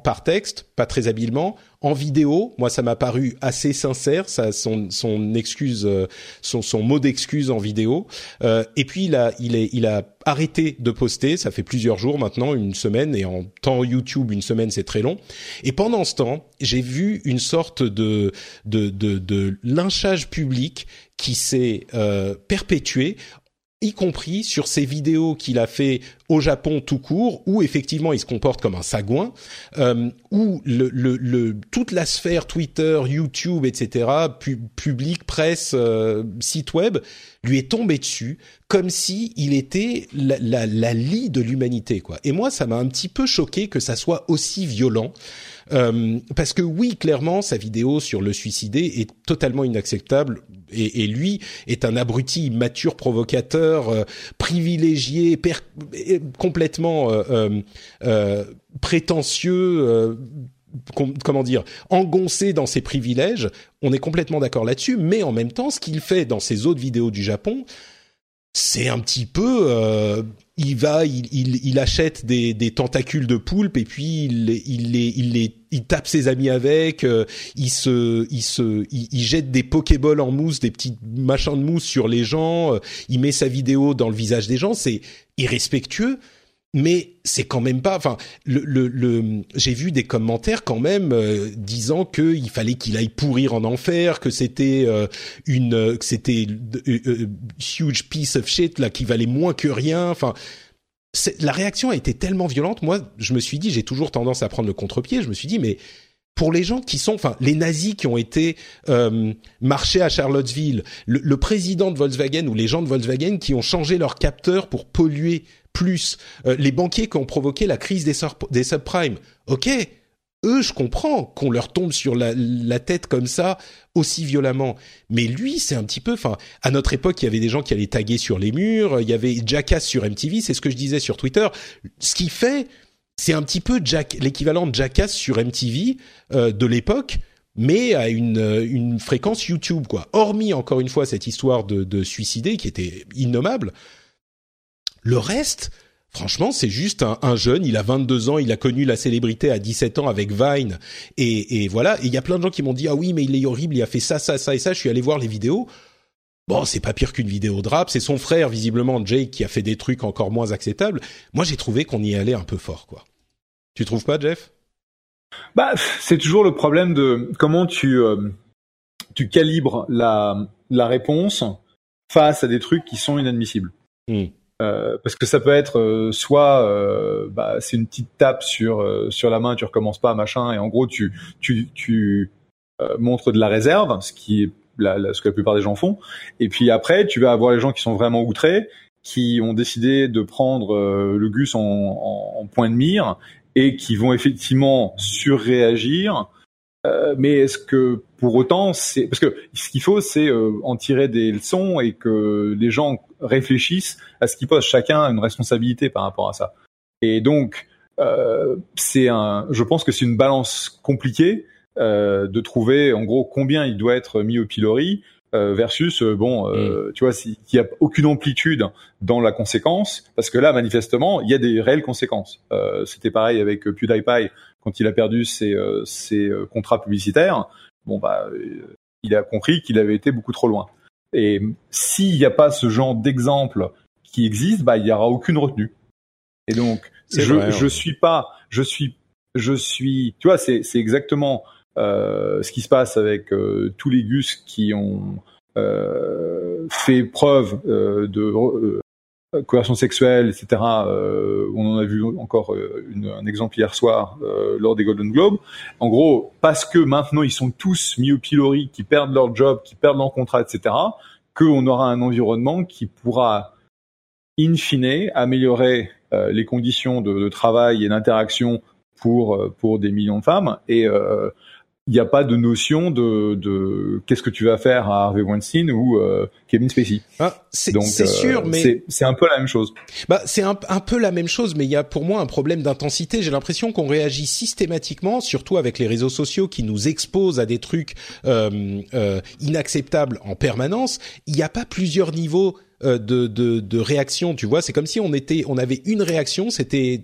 Speaker 1: par texte, pas très habilement. En vidéo, moi, ça m'a paru assez sincère, ça, son, son excuse, euh, son, son mot d'excuse en vidéo. Euh, et puis, il a, il, est, il a arrêté de poster, ça fait plusieurs jours maintenant, une semaine, et en temps YouTube, une semaine, c'est très long. Et pendant ce temps, j'ai vu une sorte de, de, de, de lynchage public qui s'est euh, perpétué y compris sur ces vidéos qu'il a fait au Japon tout court, où effectivement il se comporte comme un sagouin, euh, où le, le, le, toute la sphère Twitter, YouTube, etc., public, presse, euh, site web, lui est tombé dessus comme si il était la, la, la lie de l'humanité, quoi. Et moi, ça m'a un petit peu choqué que ça soit aussi violent. Euh, parce que oui, clairement, sa vidéo sur le suicider est totalement inacceptable. Et, lui est un abruti mature, provocateur, euh, privilégié, complètement euh, prétentieux. comment dire, engoncé dans ses privilèges, on est complètement d'accord là-dessus, mais en même temps, ce qu'il fait dans ses autres vidéos du Japon, c'est un petit peu il va il, il, il achète des, des, tentacules de poulpe et puis il il les il les il tape ses amis avec euh, il se il se il, jette des pokéballs en mousse des petits machins de mousse sur les gens euh, il met sa vidéo dans le visage des gens c'est irrespectueux mais c'est quand même pas. Enfin, le, le, le j'ai vu des commentaires quand même euh, disant qu'il fallait qu'il aille pourrir en enfer, que c'était euh, une, que c'était euh, huge piece of shit là qui valait moins que rien. Enfin, la réaction a été tellement violente. Moi, je me suis dit, j'ai toujours tendance à prendre le contre-pied. Je me suis dit, mais pour les gens qui sont, enfin, les nazis qui ont été euh, marchés à Charlottesville, le, le, président de Volkswagen ou les gens de Volkswagen qui ont changé leur capteur pour polluer plus euh, les banquiers qui ont provoqué la crise des, subprimes. Ok, eux, je comprends qu'on leur tombe sur la, tête comme ça aussi violemment. Mais lui, c'est un petit peu. Enfin, à notre époque, il y avait des gens qui allaient taguer sur les murs. Il y avait Jackass sur MTV. C'est ce que je disais sur Twitter. Ce qui fait, c'est un petit peu Jack, l'équivalent de Jackass sur MTV euh, de l'époque mais à une, une fréquence YouTube, quoi. Hormis, encore une fois, cette histoire de, de suicider qui était innommable, le reste, franchement, c'est juste un, jeune, il a 22 ans, il a connu la célébrité à 17 ans avec Vine, et, voilà. Et il y a plein de gens qui m'ont dit, ah oui, mais il est horrible, il a fait ça, ça, ça et ça. Je suis allé voir les vidéos. Bon, c'est pas pire qu'une vidéo de rap. C'est son frère, visiblement, Jake, qui a fait des trucs encore moins acceptables. Moi, j'ai trouvé qu'on y allait un peu fort, quoi. Tu trouves pas, Jeff?
Speaker 2: Bah, c'est toujours le problème de comment tu euh, tu calibres la la réponse face à des trucs qui sont inadmissibles. Hmm. Euh, parce que ça peut être euh, soit euh, bah, c'est une petite tape sur sur la main, tu recommences pas machin, et en gros tu tu tu montres de la réserve, ce qui est ce que la plupart des gens font. Et puis après, tu vas avoir les gens qui sont vraiment outrés, qui ont décidé de prendre le gus en, point de mire et qui vont effectivement surréagir euh, mais est-ce que pour autant, c'est parce que ce qu'il faut, c'est euh, en tirer des leçons et que les gens réfléchissent à ce qu'ils posent chacun une responsabilité par rapport à ça. Et donc, euh, c'est un, je pense que c'est une balance compliquée euh, de trouver en gros combien il doit être mis au pilori euh, versus bon mm. tu vois s'il n'y a aucune amplitude dans la conséquence parce que là manifestement il y a des réelles conséquences c'était pareil avec PewDiePie quand il a perdu ses, euh, ses euh, contrats publicitaires, bon bah, euh, il a compris qu'il avait été beaucoup trop loin. Et s'il n'y a pas ce genre d'exemple qui existe, bah, il n'y aura aucune retenue. Et donc, je, vrai, je suis pas, je suis, je suis, tu vois, c'est, c'est exactement euh, ce qui se passe avec euh, tous les gus qui ont euh, fait preuve de coercion sexuelle, etc. Euh, on en a vu encore euh, une, un exemple hier soir euh, lors des Golden Globes. En gros, parce que maintenant ils sont tous mis au pilori, qui perdent leur job, qui perdent leur contrat, etc. Qu'on aura un environnement qui pourra, in fine, améliorer euh, les conditions de, de travail et d'interaction pour pour des millions de femmes et il n'y a pas de notion de, de qu'est-ce que tu vas faire à Harvey Weinstein ou euh, Kevin Spacey.
Speaker 1: Ah, c'est euh, sûr,
Speaker 2: mais c'est un peu la même chose.
Speaker 1: Bah, c'est un, un, peu la même chose, mais il y a pour moi un problème d'intensité. J'ai l'impression qu'on réagit systématiquement, surtout avec les réseaux sociaux qui nous exposent à des trucs euh, euh inacceptables en permanence. Il n'y a pas plusieurs niveaux euh, de, de, de réaction, tu vois. C'est comme si on était, on avait une réaction, c'était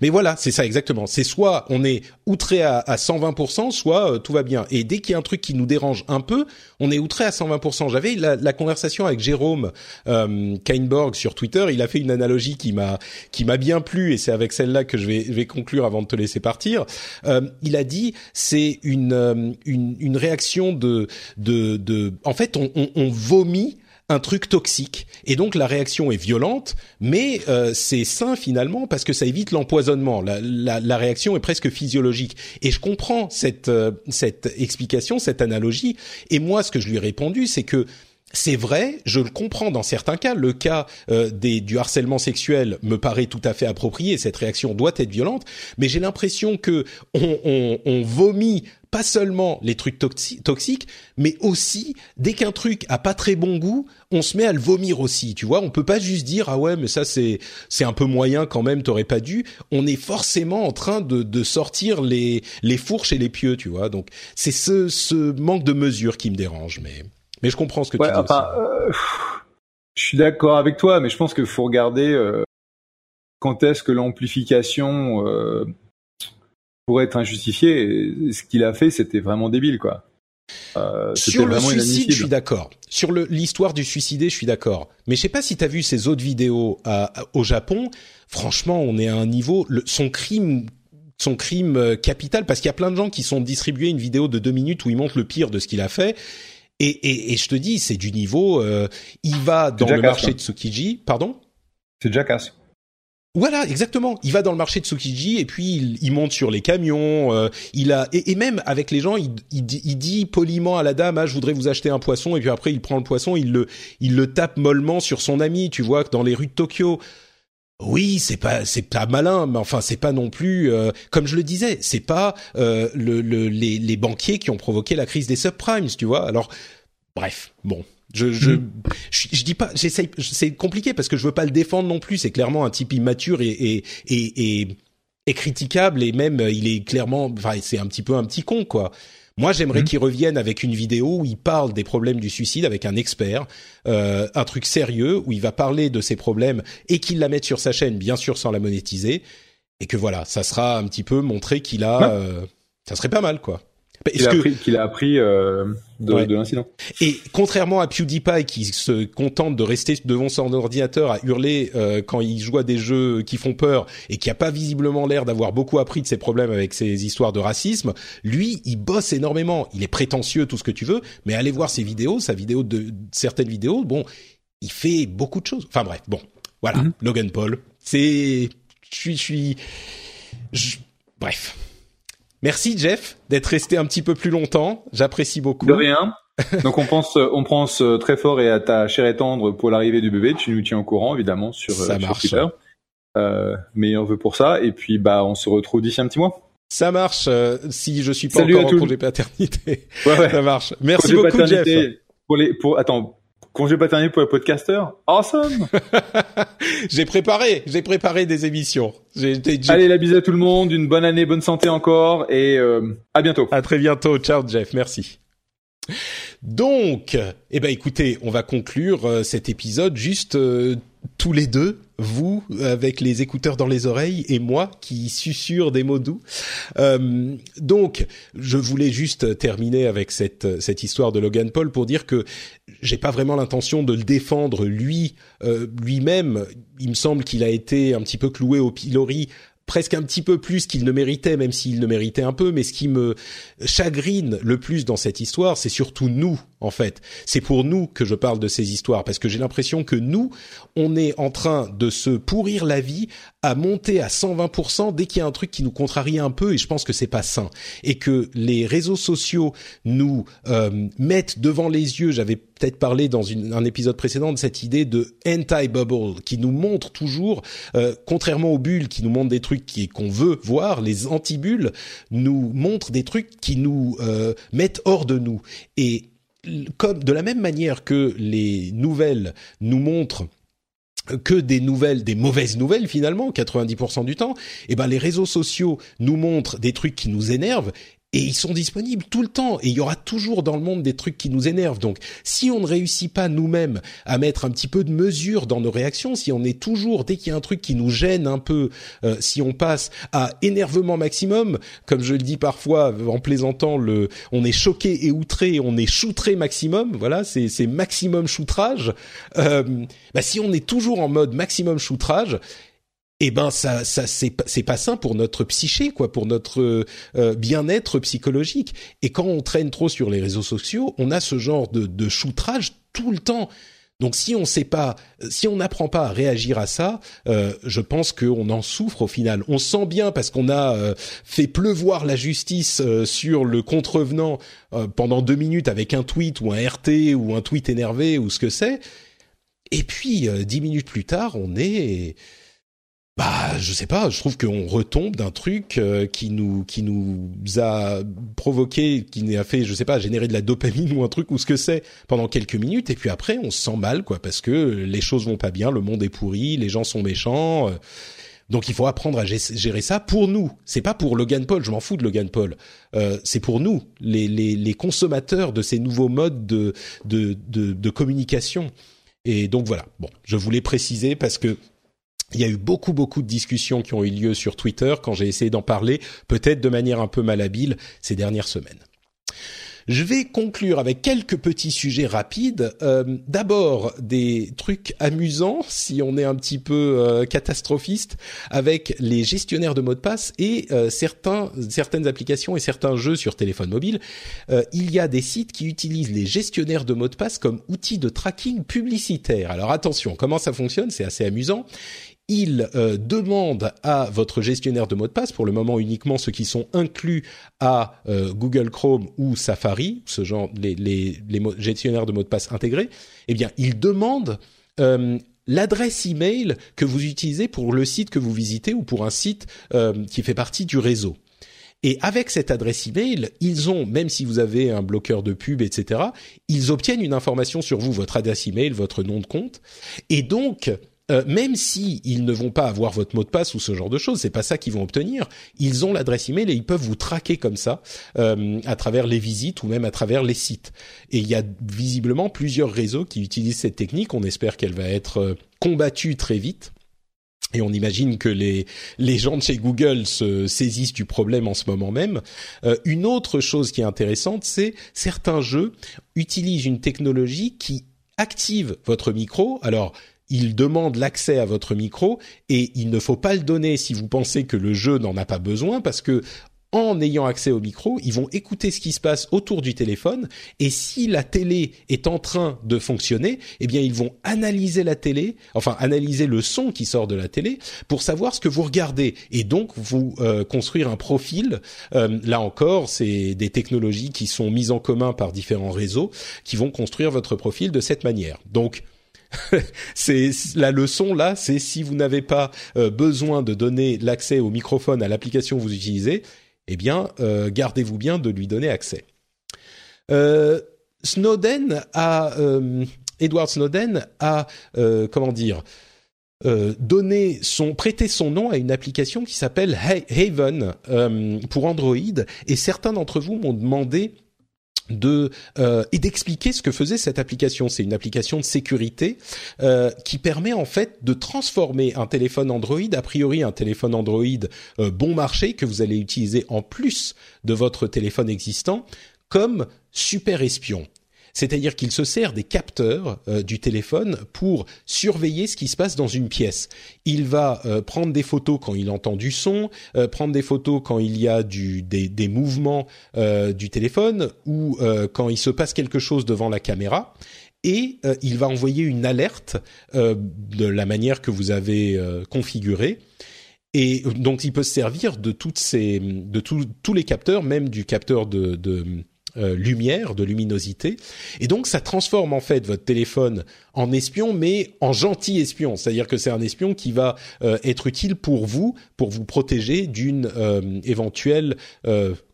Speaker 1: Mais voilà, c'est ça exactement. C'est soit on est outré à, à 120%, soit euh, tout va bien. Et dès qu'il y a un truc qui nous dérange un peu, on est outré à 120%. J'avais la, conversation avec Jérôme euh, Kainborg sur Twitter. Il a fait une analogie qui m'a qui m'a bien plu et c'est avec celle-là que je vais je vais conclure avant de te laisser partir. Euh, il a dit c'est une, euh, une une réaction de de de. En fait, on, on vomit un truc toxique. Et donc la réaction est violente mais euh, c'est sain finalement parce que ça évite l'empoisonnement. La, la, la, réaction est presque physiologique. Et je comprends cette euh, cette explication cette analogie. Et moi ce que je lui ai répondu c'est que c'est vrai, je le comprends dans certains cas. Le cas euh, des, du harcèlement sexuel me paraît tout à fait approprié. Cette réaction doit être violente, mais j'ai l'impression que on, on, on, vomit pas seulement les trucs toxiques, mais aussi dès qu'un truc a pas très bon goût, on se met à le vomir aussi. Tu vois, on peut pas juste dire ah ouais, mais ça c'est c'est un peu moyen quand même. T'aurais pas dû. On est forcément en train de, de sortir les les fourches et les pieux. Tu vois, donc c'est ce ce manque de mesure qui me dérange, mais. Mais je comprends ce que
Speaker 2: ouais,
Speaker 1: tu dis.
Speaker 2: Enfin, euh, je suis d'accord avec toi, mais je pense qu'il faut regarder euh, quand est-ce que l'amplification euh, pourrait être injustifiée. Et ce qu'il a fait, c'était vraiment débile, quoi.
Speaker 1: Euh, Sur le suicide, je suis d'accord. Sur l'histoire du suicidé, je suis d'accord. Mais je sais pas si tu as vu ces autres vidéos à, au Japon. Franchement, on est à un niveau. Le, son crime son crime capital parce qu'il y a plein de gens qui sont distribués une vidéo de deux minutes où il montre le pire de ce qu'il a fait et, et, et, je te dis, c'est du niveau. Euh, il va dans le marché de Tsukiji, pardon?
Speaker 2: C'est Jackass.
Speaker 1: Voilà, exactement. Il va dans le marché de Tsukiji et puis il, il monte sur les camions. Euh, il a et, et, même avec les gens, il, il, il, dit poliment à la dame, ah, je voudrais vous acheter un poisson. Et puis après, il prend le poisson, il le, il le tape mollement sur son ami. Tu vois, dans les rues de Tokyo. Oui, c'est pas c'est pas malin, mais enfin c'est pas non plus euh, comme je le disais, c'est pas euh, le, le, les, les, banquiers qui ont provoqué la crise des subprimes, tu vois. Alors bref, bon, je je, mm. je, je dis pas, j'essaye, c'est compliqué parce que je veux pas le défendre non plus. C'est clairement un type immature et et et, et, et critiquable et même il est clairement, enfin c'est un petit peu un petit con quoi. Moi, j'aimerais mmh. qu'il revienne avec une vidéo où il parle des problèmes du suicide avec un expert, euh, un truc sérieux où il va parler de ses problèmes et qu'il la mette sur sa chaîne, bien sûr sans la monétiser, et que voilà, ça sera un petit peu montrer qu'il a, euh, ça serait pas mal quoi.
Speaker 2: Qu'il a, appris, qu'il a appris euh, de, ouais. de l'incident.
Speaker 1: Et contrairement à PewDiePie qui se contente de rester devant son ordinateur à hurler euh, quand il joue à des jeux qui font peur et qui a pas visiblement l'air d'avoir beaucoup appris de ses problèmes avec ses histoires de racisme, lui, il bosse énormément. Il est prétentieux, tout ce que tu veux, mais allez voir ses vidéos, sa vidéo de certaines vidéos, bon, il fait beaucoup de choses. Enfin bref, bon, voilà, mm -hmm. Logan Paul, c'est, je suis, je suis, je... bref. Merci Jeff d'être resté un petit peu plus longtemps. J'apprécie beaucoup.
Speaker 2: De rien. Donc on pense, on pense très fort et à ta chère et tendre pour l'arrivée du bébé. Tu nous tiens au courant évidemment sur,
Speaker 1: ça
Speaker 2: sur
Speaker 1: marche.
Speaker 2: Twitter. Euh, meilleur vœu pour ça. Et puis bah on se retrouve d'ici un petit mois.
Speaker 1: Ça marche. Euh, si je suis pas
Speaker 2: Salut
Speaker 1: encore en congé paternité.
Speaker 2: Ouais, ouais.
Speaker 1: Ça marche. Merci
Speaker 2: congé
Speaker 1: beaucoup Jeff.
Speaker 2: Pour les, pour attends. Congé paternité pour les podcasters, awesome.
Speaker 1: j'ai préparé, j'ai préparé des émissions. J'ai,
Speaker 2: j'ai... Allez, la bise à tout le monde, une bonne année, bonne santé encore, et euh, à bientôt.
Speaker 1: À très bientôt, ciao Jeff, merci. Donc, eh ben écoutez, on va conclure euh, cet épisode juste euh, tous les deux, vous avec les écouteurs dans les oreilles et moi qui susurre des mots doux. Euh, donc, je voulais juste terminer avec cette cette histoire de Logan Paul pour dire que j'ai pas vraiment l'intention de le défendre lui euh, lui-même. Il me semble qu'il a été un petit peu cloué au pilori presque un petit peu plus qu'il ne méritait, même s'il ne méritait un peu. Mais ce qui me chagrine le plus dans cette histoire, c'est surtout nous, en fait. C'est pour nous que je parle de ces histoires, parce que j'ai l'impression que nous, on est en train de se pourrir la vie à monter à 120% dès qu'il y a un truc qui nous contrarie un peu, et je pense que c'est pas sain. Et que les réseaux sociaux nous euh, mettent devant les yeux, j'avais peut-être parlé dans un épisode précédent de cette idée de anti-bubble, qui nous montre toujours, euh, contrairement aux bulles qui nous montrent des trucs qu'on veut voir, les anti-bulles nous montrent des trucs qui nous euh, mettent hors de nous. Et comme de la même manière que les nouvelles nous montrent que des nouvelles, des mauvaises nouvelles finalement, 90% du temps, eh ben les réseaux sociaux nous montrent des trucs qui nous énervent et ils sont disponibles tout le temps et il y aura toujours dans le monde des trucs qui nous énervent. Donc si on ne réussit pas nous-mêmes à mettre un petit peu de mesure dans nos réactions, si on est toujours dès qu'il y a un truc qui nous gêne un peu, euh, si on passe à énervement maximum, comme je le dis parfois en plaisantant, le on est choqué et outré, on est choutré maximum, voilà, c'est c'est maximum choutrage. Euh, bah, si on est toujours en mode maximum choutrage, eh ben ça, ça c'est pas sain pour notre psyché quoi, pour notre euh, bien-être psychologique. Et quand on traîne trop sur les réseaux sociaux, on a ce genre de, de choutrage tout le temps. Donc si on sait pas, si on n'apprend pas à réagir à ça, euh, je pense qu'on en souffre au final. On sent bien parce qu'on a euh, fait pleuvoir la justice euh, sur le contrevenant pendant deux minutes avec un tweet ou un RT ou un tweet énervé ou ce que c'est. Et puis dix minutes plus tard, on est bah, je sais pas. Je trouve qu'on retombe d'un truc euh, qui nous qui nous a provoqué, qui nous a fait, je sais pas, générer de la dopamine ou un truc ou ce que c'est pendant quelques minutes, et puis après on se sent mal, quoi, parce que les choses vont pas bien, le monde est pourri, les gens sont méchants. Euh. donc il faut apprendre à gérer ça pour nous. C'est pas pour Logan Paul. Je m'en fous de Logan Paul. Euh, c'est pour nous, les, les, les consommateurs de ces nouveaux modes de de, de, de communication. Et donc voilà. Bon, je voulais préciser parce que il y a eu beaucoup beaucoup de discussions qui ont eu lieu sur Twitter quand j'ai essayé d'en parler, peut-être de manière un peu malhabile ces dernières semaines. Je vais conclure avec quelques petits sujets rapides. Euh, D'abord des trucs amusants, si on est un petit peu euh, catastrophiste, avec les gestionnaires de mots de passe et euh, certains, certaines applications et certains jeux sur téléphone mobile. Il y a des sites qui utilisent les gestionnaires de mots de passe comme outil de tracking publicitaire. Alors attention, comment ça fonctionne? C'est assez amusant il euh, demande à votre gestionnaire de mots de passe, pour le moment uniquement ceux qui sont inclus à euh, Google Chrome ou Safari, ce genre les, gestionnaires de mots de passe intégrés, eh bien, il demande euh, l'adresse email que vous utilisez pour le site que vous visitez ou pour un site qui fait partie du réseau. Et avec cette adresse email, ils ont, même si vous avez un bloqueur de pub, etc., ils obtiennent une information sur vous, votre adresse email, votre nom de compte. Et donc, euh, même si ils ne vont pas avoir votre mot de passe ou ce genre de choses, c'est pas ça qu'ils vont obtenir. Ils ont l'adresse email et ils peuvent vous traquer comme ça euh, à travers les visites ou même à travers les sites. Et il y a visiblement plusieurs réseaux qui utilisent cette technique. On espère qu'elle va être euh, combattue très vite. Et on imagine que les les gens de chez Google se saisissent du problème en ce moment même. Euh, une autre chose qui est intéressante, c'est certains jeux utilisent une technologie qui active votre micro. Alors il demande l'accès à votre micro et il ne faut pas le donner si vous pensez que le jeu n'en a pas besoin parce que en ayant accès au micro, ils vont écouter ce qui se passe autour du téléphone et si la télé est en train de fonctionner, eh bien ils vont analyser la télé, enfin analyser le son qui sort de la télé pour savoir ce que vous regardez et donc vous euh, construire un profil. Euh, là encore, c'est des technologies qui sont mises en commun par différents réseaux qui vont construire votre profil de cette manière. Donc c'est la leçon là, c'est si vous n'avez pas euh, besoin de donner l'accès au microphone à l'application que vous utilisez, eh bien euh, gardez-vous bien de lui donner accès. Euh, Snowden a Edward Snowden a comment dire donné son son nom à une application qui s'appelle Haven pour Android et certains d'entre vous m'ont demandé euh, et d'expliquer ce que faisait cette application. C'est une application de sécurité euh, qui permet en fait de transformer un téléphone Android, a priori un téléphone Android euh, bon marché que vous allez utiliser en plus de votre téléphone existant, comme super espion. C'est-à-dire qu'il se sert des capteurs euh, du téléphone pour surveiller ce qui se passe dans une pièce. Il va euh, prendre des photos quand il entend du son, euh, prendre des photos quand il y a des, mouvements du téléphone ou quand il se passe quelque chose devant la caméra et il va envoyer une alerte de la manière que vous avez configurée. Et donc, il peut se servir de ces, de tous les capteurs, même du capteur de euh, lumière, de luminosité. Et donc ça transforme en fait votre téléphone en espion, mais en gentil espion. C'est-à-dire que c'est un espion qui va euh, être utile pour vous, pour vous protéger d'une euh, éventuelle,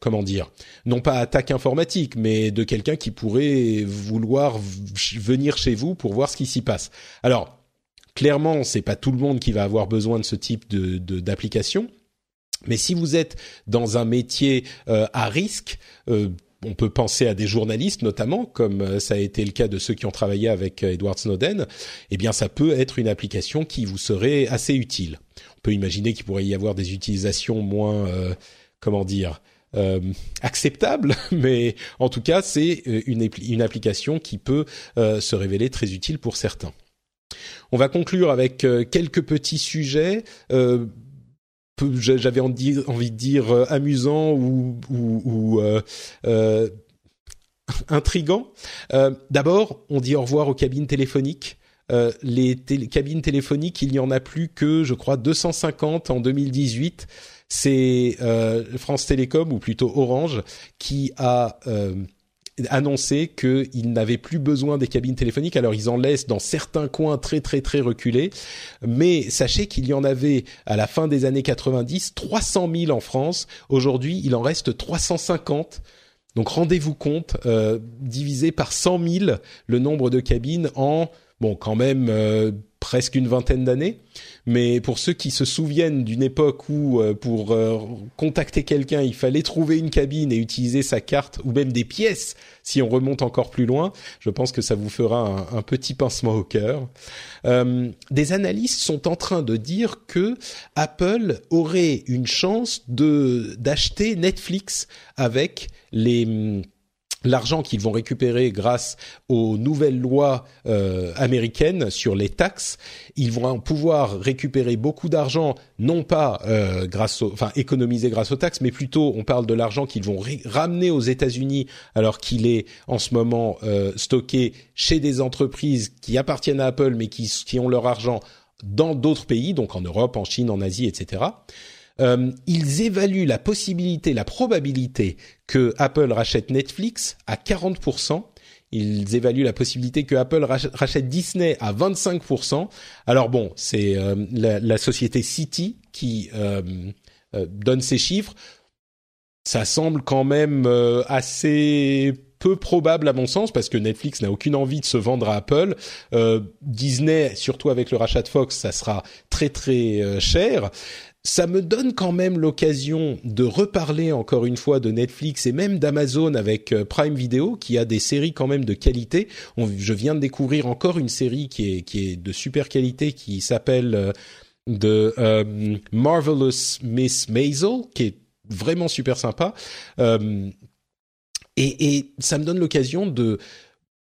Speaker 1: comment dire, non pas attaque informatique, mais de quelqu'un qui pourrait vouloir venir chez vous pour voir ce qui s'y passe. Alors clairement, c'est pas tout le monde qui va avoir besoin de ce type de d'application Mais si vous êtes dans un métier à risque, on peut penser à des journalistes notamment, comme euh, ça a été le cas de ceux qui ont travaillé avec euh, Edward Snowden, eh bien ça peut être une application qui vous serait assez utile. On peut imaginer qu'il pourrait y avoir des utilisations moins, euh, comment dire, acceptables, mais en tout cas c'est une, une, application qui peut se révéler très utile pour certains. On va conclure avec quelques petits sujets j'avais envie de dire euh, amusant ou, ou, euh, euh, intrigant. D'abord, on dit au revoir aux cabines téléphoniques. les cabines téléphoniques, il n'y en a plus que, je crois, 250 en 2018. C'est France Télécom, ou plutôt Orange, qui a annoncé qu'ils n'avaient plus besoin des cabines téléphoniques. Alors ils en laissent dans certains coins très très très reculés, mais sachez qu'il y en avait à la fin des années 90 300 000 en France. Aujourd'hui, il en reste 350. Donc rendez-vous compte, euh, divisé par 100 000 le nombre de cabines en bon quand même euh, presque une vingtaine d'années. Mais pour ceux qui se souviennent d'une époque où euh, pour euh, contacter quelqu'un, il fallait trouver une cabine et utiliser sa carte ou même des pièces, si on remonte encore plus loin, je pense que ça vous fera un, petit pincement au cœur. Des analystes sont en train de dire que Apple aurait une chance de d'acheter Netflix avec les l'argent qu'ils vont récupérer grâce aux nouvelles lois euh, américaines sur les taxes, ils vont pouvoir récupérer beaucoup d'argent, non pas euh, grâce, aux, enfin économiser grâce aux taxes, mais plutôt on parle de l'argent qu'ils vont ramener aux États-Unis alors qu'il est en ce moment euh, stocké chez des entreprises qui appartiennent à Apple mais qui, qui ont leur argent dans d'autres pays, donc en Europe, en Chine, en Asie, etc. Euh, ils évaluent la possibilité, la probabilité que Apple rachète Netflix à 40%. Ils évaluent la possibilité que Apple rachète Disney à 25%. Alors bon, c'est euh, la, société City qui euh, donne ces chiffres. Ça semble quand même assez peu probable à mon sens parce que Netflix n'a aucune envie de se vendre à Apple. Disney, surtout avec le rachat de Fox, ça sera très très cher ça me donne quand même l'occasion de reparler encore une fois de Netflix et même d'Amazon avec euh, Prime Video qui a des séries quand même de qualité. je viens de découvrir encore une série qui est qui est de super qualité qui s'appelle The euh, euh, Marvelous Miss Maisel qui est vraiment super sympa. et, et ça me donne l'occasion de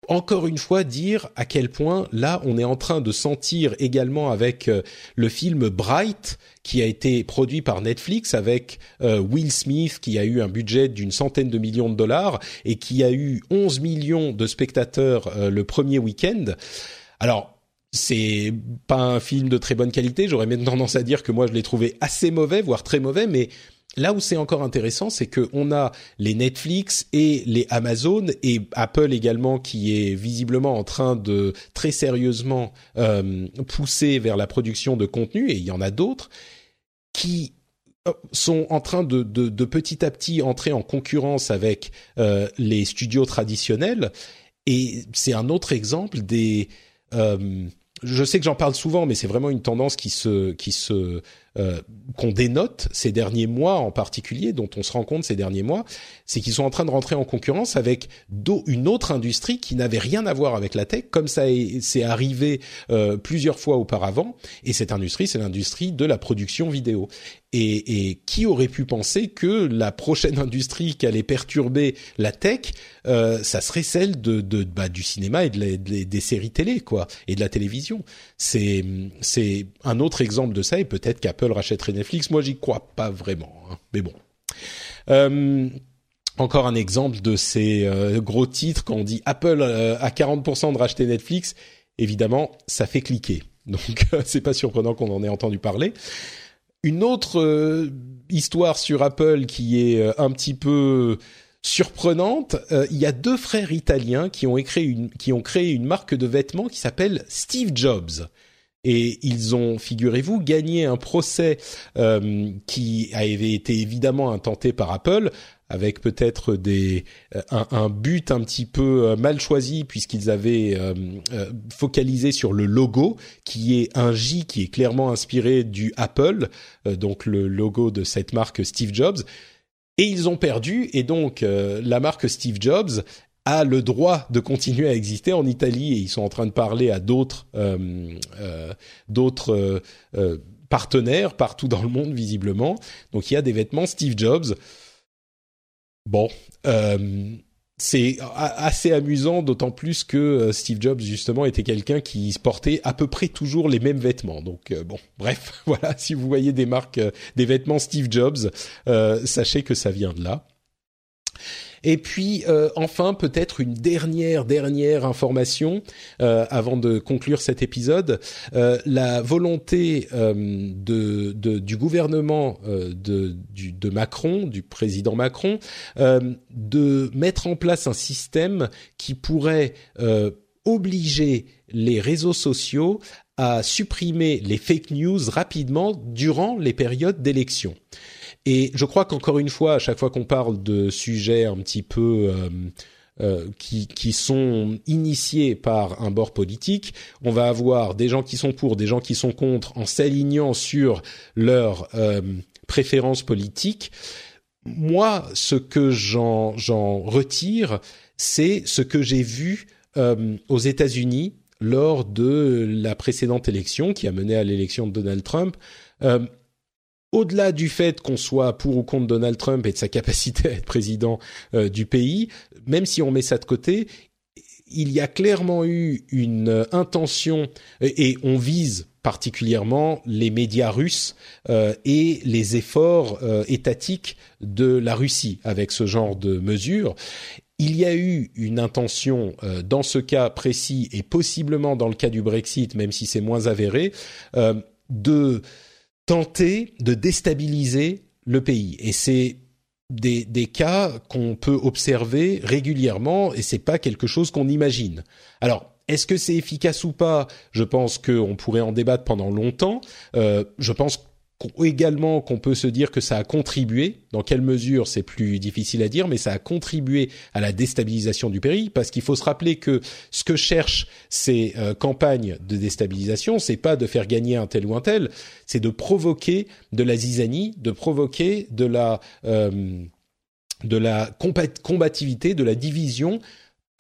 Speaker 1: encore une fois dire à quel point là on est en train de sentir également avec euh, le film Bright qui a été produit par Netflix avec euh, Will Smith qui a eu un budget d'une centaine de millions de dollars et qui a eu 11 millions de spectateurs euh, le premier week-end. Alors c'est pas un film de très bonne qualité, j'aurais même tendance à dire que moi je l'ai trouvé assez mauvais, voire très mauvais, mais Là où c'est encore intéressant, c'est que on a les Netflix et les Amazon et Apple également qui est visiblement en train de très sérieusement euh, pousser vers la production de contenu et il y en a d'autres qui euh, sont en train de, petit à petit entrer en concurrence avec euh, les studios traditionnels. Et c'est un autre exemple des je sais que j'en parle souvent, mais c'est vraiment une tendance qui se, qui se, euh, qu'on dénote ces derniers mois en particulier, dont on se rend compte ces derniers mois, c'est qu'ils sont en train de rentrer en concurrence avec une autre industrie qui n'avait rien à voir avec la tech, comme ça c'est arrivé euh, plusieurs fois auparavant. Et cette industrie, c'est l'industrie de la production vidéo. Et, qui aurait pu penser que la prochaine industrie qui allait perturber la tech, euh, ça serait celle de, bah, du cinéma et de des séries télé, quoi, et de la télévision. C'est c'est un autre exemple de ça. Et peut-être qu'Apple rachèterait Netflix. Moi, j'y crois pas vraiment. Hein. Mais bon. Euh, encore un exemple de ces euh, gros titres quand on dit Apple euh, a 40% de racheter Netflix. Évidemment, ça fait cliquer. Donc, c'est pas surprenant qu'on en ait entendu parler. Une autre euh, histoire sur Apple qui est euh, un petit peu surprenante, euh, il y a deux frères italiens qui ont, une, qui ont créé une marque de vêtements qui s'appelle Steve Jobs. Et ils ont, figurez-vous, gagné un procès qui avait été évidemment intenté par Apple avec peut-être des un, un, but un petit peu mal choisi puisqu'ils avaient focalisé sur le logo qui est un J qui est clairement inspiré du Apple, donc le logo de cette marque Steve Jobs. Et ils ont perdu, et donc la marque Steve Jobs a le droit de continuer à exister en Italie et ils sont en train de parler à d'autres euh, euh, euh, partenaires partout dans le monde visiblement. Donc il y a des vêtements Steve Jobs. Bon, c'est assez amusant, d'autant plus que Steve Jobs justement était quelqu'un qui portait à peu près toujours les mêmes vêtements. Donc bon, bref, voilà, si vous voyez des marques, des vêtements Steve Jobs, sachez que ça vient de là. Et puis euh, enfin peut-être une dernière dernière information euh, avant de conclure cet épisode, euh, la volonté du gouvernement de, de Macron, du président Macron, de mettre en place un système qui pourrait obliger les réseaux sociaux à supprimer les fake news rapidement durant les périodes d'élection. Et je crois qu'encore une fois, à chaque fois qu'on parle de sujets un petit peu euh, euh, qui, qui sont initiés par un bord politique, on va avoir des gens qui sont pour, des gens qui sont contre, en s'alignant sur leurs euh, préférences politiques. Moi, ce que j'en retire, c'est ce que j'ai vu euh, aux États-Unis lors de la précédente élection qui a mené à l'élection de Donald Trump. Au-delà du fait qu'on soit pour ou contre Donald Trump et de sa capacité à être président euh, du pays, même si on met ça de côté, il y a clairement eu une euh, intention et, on vise particulièrement les médias russes euh, et les efforts étatiques de la Russie avec ce genre de mesures. Il y a eu une intention dans ce cas précis et possiblement dans le cas du Brexit, même si c'est moins avéré, de tenter de déstabiliser le pays. Et c'est des, des, cas qu'on peut observer régulièrement et c'est pas quelque chose qu'on imagine. Alors, est-ce que c'est efficace ou pas? Je pense qu'on pourrait en débattre pendant longtemps. Euh, je pense également qu'on peut se dire que ça a contribué, dans quelle mesure c'est plus difficile à dire, mais ça a contribué à la déstabilisation du pays, parce qu'il faut se rappeler que ce que cherchent ces euh, campagnes de déstabilisation, c'est pas de faire gagner un tel ou un tel, c'est de provoquer de la zizanie, de provoquer de la euh, de la combativité, de la division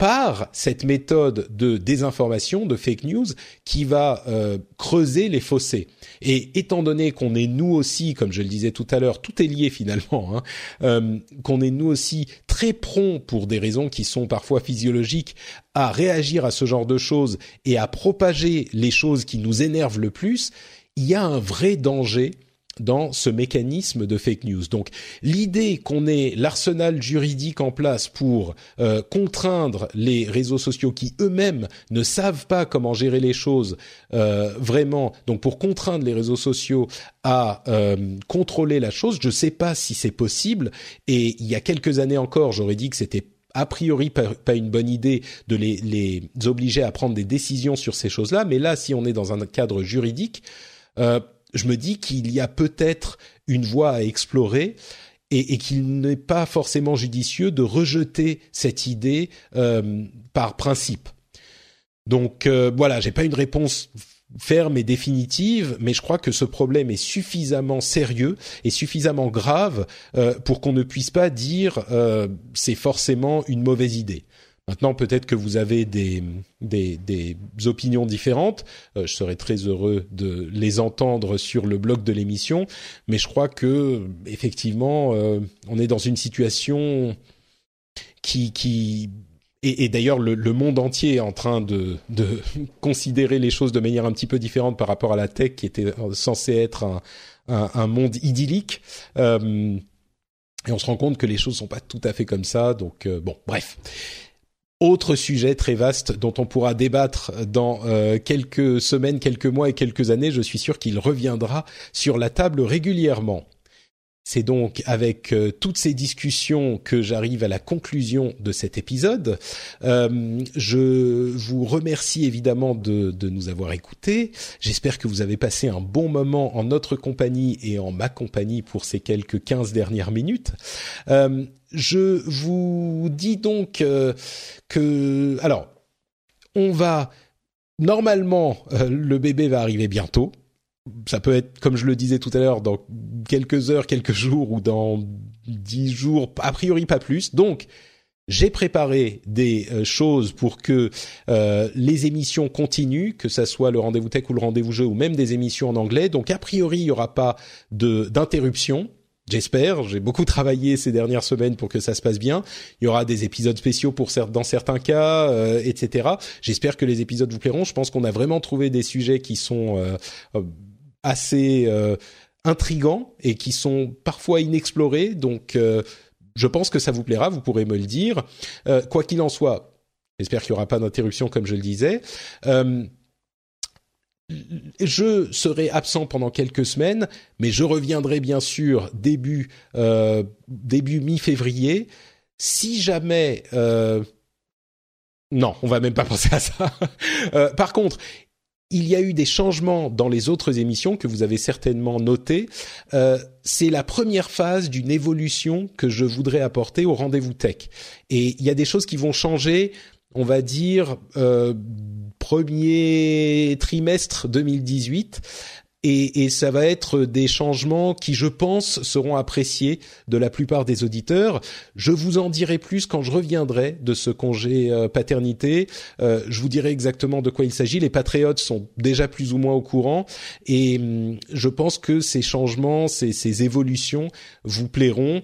Speaker 1: par cette méthode de désinformation, de fake news, qui va euh, creuser les fossés. Et étant donné qu'on est nous aussi, comme je le disais tout à l'heure, tout est lié finalement, hein, euh, qu'on est nous aussi très prompt pour des raisons qui sont parfois physiologiques à réagir à ce genre de choses et à propager les choses qui nous énervent le plus, il y a un vrai danger dans ce mécanisme de fake news. Donc l'idée qu'on ait l'arsenal juridique en place pour euh, contraindre les réseaux sociaux qui eux-mêmes ne savent pas comment gérer les choses euh, vraiment, donc pour contraindre les réseaux sociaux à euh, contrôler la chose, je ne sais pas si c'est possible. Et il y a quelques années encore, j'aurais dit que c'était a priori pas, une bonne idée de les, les, obliger à prendre des décisions sur ces choses-là, mais là, si on est dans un cadre juridique, euh, je me dis qu'il y a peut-être une voie à explorer et, qu'il n'est pas forcément judicieux de rejeter cette idée euh, par principe. Donc euh, voilà, j'ai pas une réponse ferme et définitive, mais je crois que ce problème est suffisamment sérieux et suffisamment grave euh, pour qu'on ne puisse pas dire euh, c'est forcément une mauvaise idée. Maintenant, peut-être que vous avez des, opinions différentes. Euh, je serais très heureux de les entendre sur le blog de l'émission. Mais je crois que, effectivement, euh, on est dans une situation qui, et, d'ailleurs le, monde entier est en train de, considérer les choses de manière un petit peu différente par rapport à la tech qui était censée être un, monde idyllique. Euh, et on se rend compte que les choses sont pas tout à fait comme ça. Donc bon, bref. Autre sujet très vaste dont on pourra débattre dans euh, quelques semaines, quelques mois et quelques années. Je suis sûr qu'il reviendra sur la table régulièrement. C'est donc avec euh, toutes ces discussions que j'arrive à la conclusion de cet épisode. Euh, je vous remercie évidemment de, nous avoir écoutés. J'espère que vous avez passé un bon moment en notre compagnie et en ma compagnie pour ces quelques 15 dernières minutes. Euh, je vous dis donc que... Alors, on va... Normalement, le bébé va arriver bientôt ça peut être, comme je le disais tout à l'heure, dans quelques heures, quelques jours ou dans dix jours, a priori pas plus. Donc, j'ai préparé des euh, choses pour que euh, les émissions continuent, que ça soit le rendez-vous tech ou le rendez-vous jeu ou même des émissions en anglais. Donc, a priori, il n'y aura pas d'interruption. J'espère. J'ai beaucoup travaillé ces dernières semaines pour que ça se passe bien. Il y aura des épisodes spéciaux pour dans certains cas, euh, etc. J'espère que les épisodes vous plairont. Je pense qu'on a vraiment trouvé des sujets qui sont assez euh, intrigants et qui sont parfois inexplorés. Donc, euh, je pense que ça vous plaira. Vous pourrez me le dire. Euh, quoi qu'il en soit, j'espère qu'il n'y aura pas d'interruption, comme je le disais. je serai absent pendant quelques semaines, mais je reviendrai bien sûr début début mi-février. Si jamais non, on va même pas penser à ça. par contre, il y a eu des changements dans les autres émissions que vous avez certainement notés. Euh, c'est la première phase d'une évolution que je voudrais apporter au rendez-vous tech. Et il y a des choses qui vont changer, on va dire, euh, premier trimestre 2018 et, et, ça va être des changements qui, je pense, seront appréciés de la plupart des auditeurs. Je vous en dirai plus quand je reviendrai de ce congé euh, paternité. Euh, je vous dirai exactement de quoi il s'agit. Les patriotes sont déjà plus ou moins au courant et hum, je pense que ces changements, ces, ces évolutions vous plairont.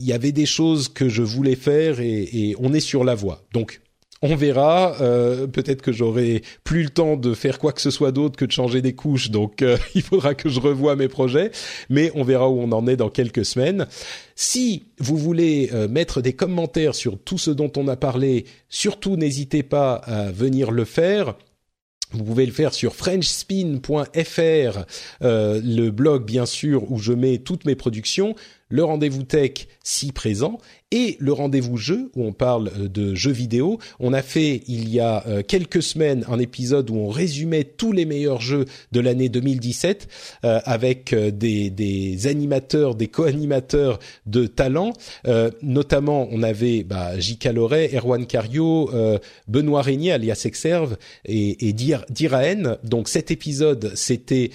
Speaker 1: Il y avait des choses que je voulais faire et, et on est sur la voie. Donc on verra. Euh, peut-être que j'aurai plus le temps de faire quoi que ce soit d'autre que de changer des couches, donc euh, il faudra que je revoie mes projets. Mais on verra où on en est dans quelques semaines. Si vous voulez euh, mettre des commentaires sur tout ce dont on a parlé, surtout n'hésitez pas à venir le faire. Vous pouvez le faire sur frenchspin.fr, le blog bien sûr où je mets toutes mes productions le rendez-vous tech si présent et le rendez-vous jeu où on parle euh, de jeux vidéo. On a fait il y a euh, quelques semaines un épisode où on résumait tous les meilleurs jeux de l'année 2017 euh, avec des, des, animateurs, des co-animateurs de talent. notamment, on avait bah, J.K. Loret, Erwan Cario, Benoît Régnier alias Exerve et, et Diraen. Donc cet épisode, c'était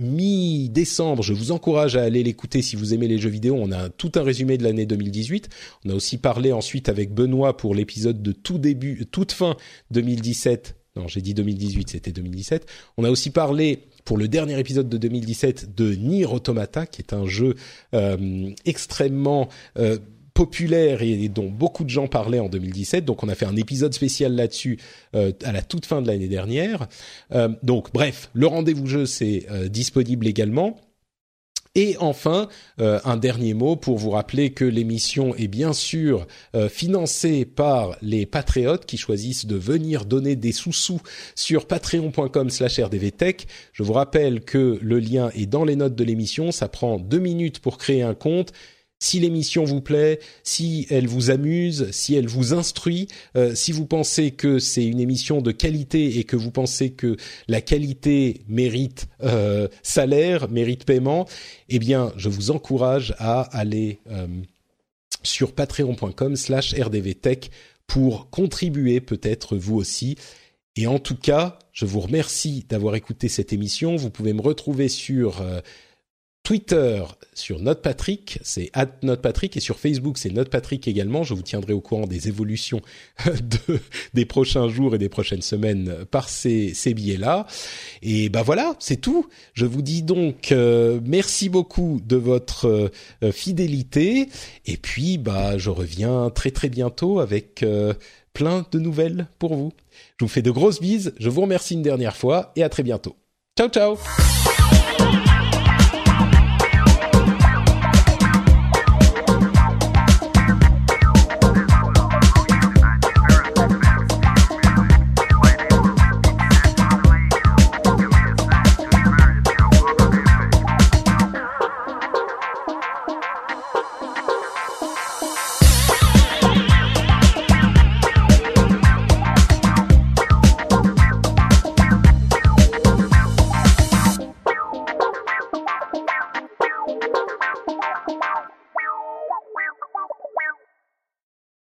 Speaker 1: mi-décembre. Je vous encourage à aller l'écouter si vous aimez les jeux vidéo on a tout un résumé de l'année 2018. On a aussi parlé ensuite avec Benoît pour l'épisode de tout début, toute fin 2017. Non, j'ai dit 2018, c'était 2017. On a aussi parlé pour le dernier épisode de 2017 de Nier Automata, qui est un jeu euh, extrêmement euh, populaire et, dont beaucoup de gens parlaient en 2017. Donc on a fait un épisode spécial là-dessus euh, à la toute fin de l'année dernière. donc bref, le rendez-vous jeu c'est disponible également. Et enfin, euh, un dernier mot pour vous rappeler que l'émission est bien sûr euh, financée par les patriotes qui choisissent de venir donner des sous-sous sur patreon.com/rdvtech. Je vous rappelle que le lien est dans les notes de l'émission. Ça prend deux minutes pour créer un compte si l'émission vous plaît, si elle vous amuse, si elle vous instruit, euh, si vous pensez que c'est une émission de qualité et que vous pensez que la qualité mérite euh, salaire, mérite paiement, eh bien, je vous encourage à aller euh, sur patreon.com/slash rdvtech pour contribuer peut-être vous aussi. Et en tout cas, je vous remercie d'avoir écouté cette émission. Vous pouvez me retrouver sur Twitter sur NotePatrick, c'est @NotePatrick et sur Facebook c'est NotePatrick également. Je vous tiendrai au courant des évolutions de, des prochains jours et des prochaines semaines par ces, ces billets-là. Et ben voilà, c'est tout. Je vous dis donc euh, merci beaucoup de votre euh, fidélité et puis bah je reviens très très bientôt avec euh, plein de nouvelles pour vous. Je vous fais de grosses bises. Je vous remercie une dernière fois et à très bientôt. Ciao ciao.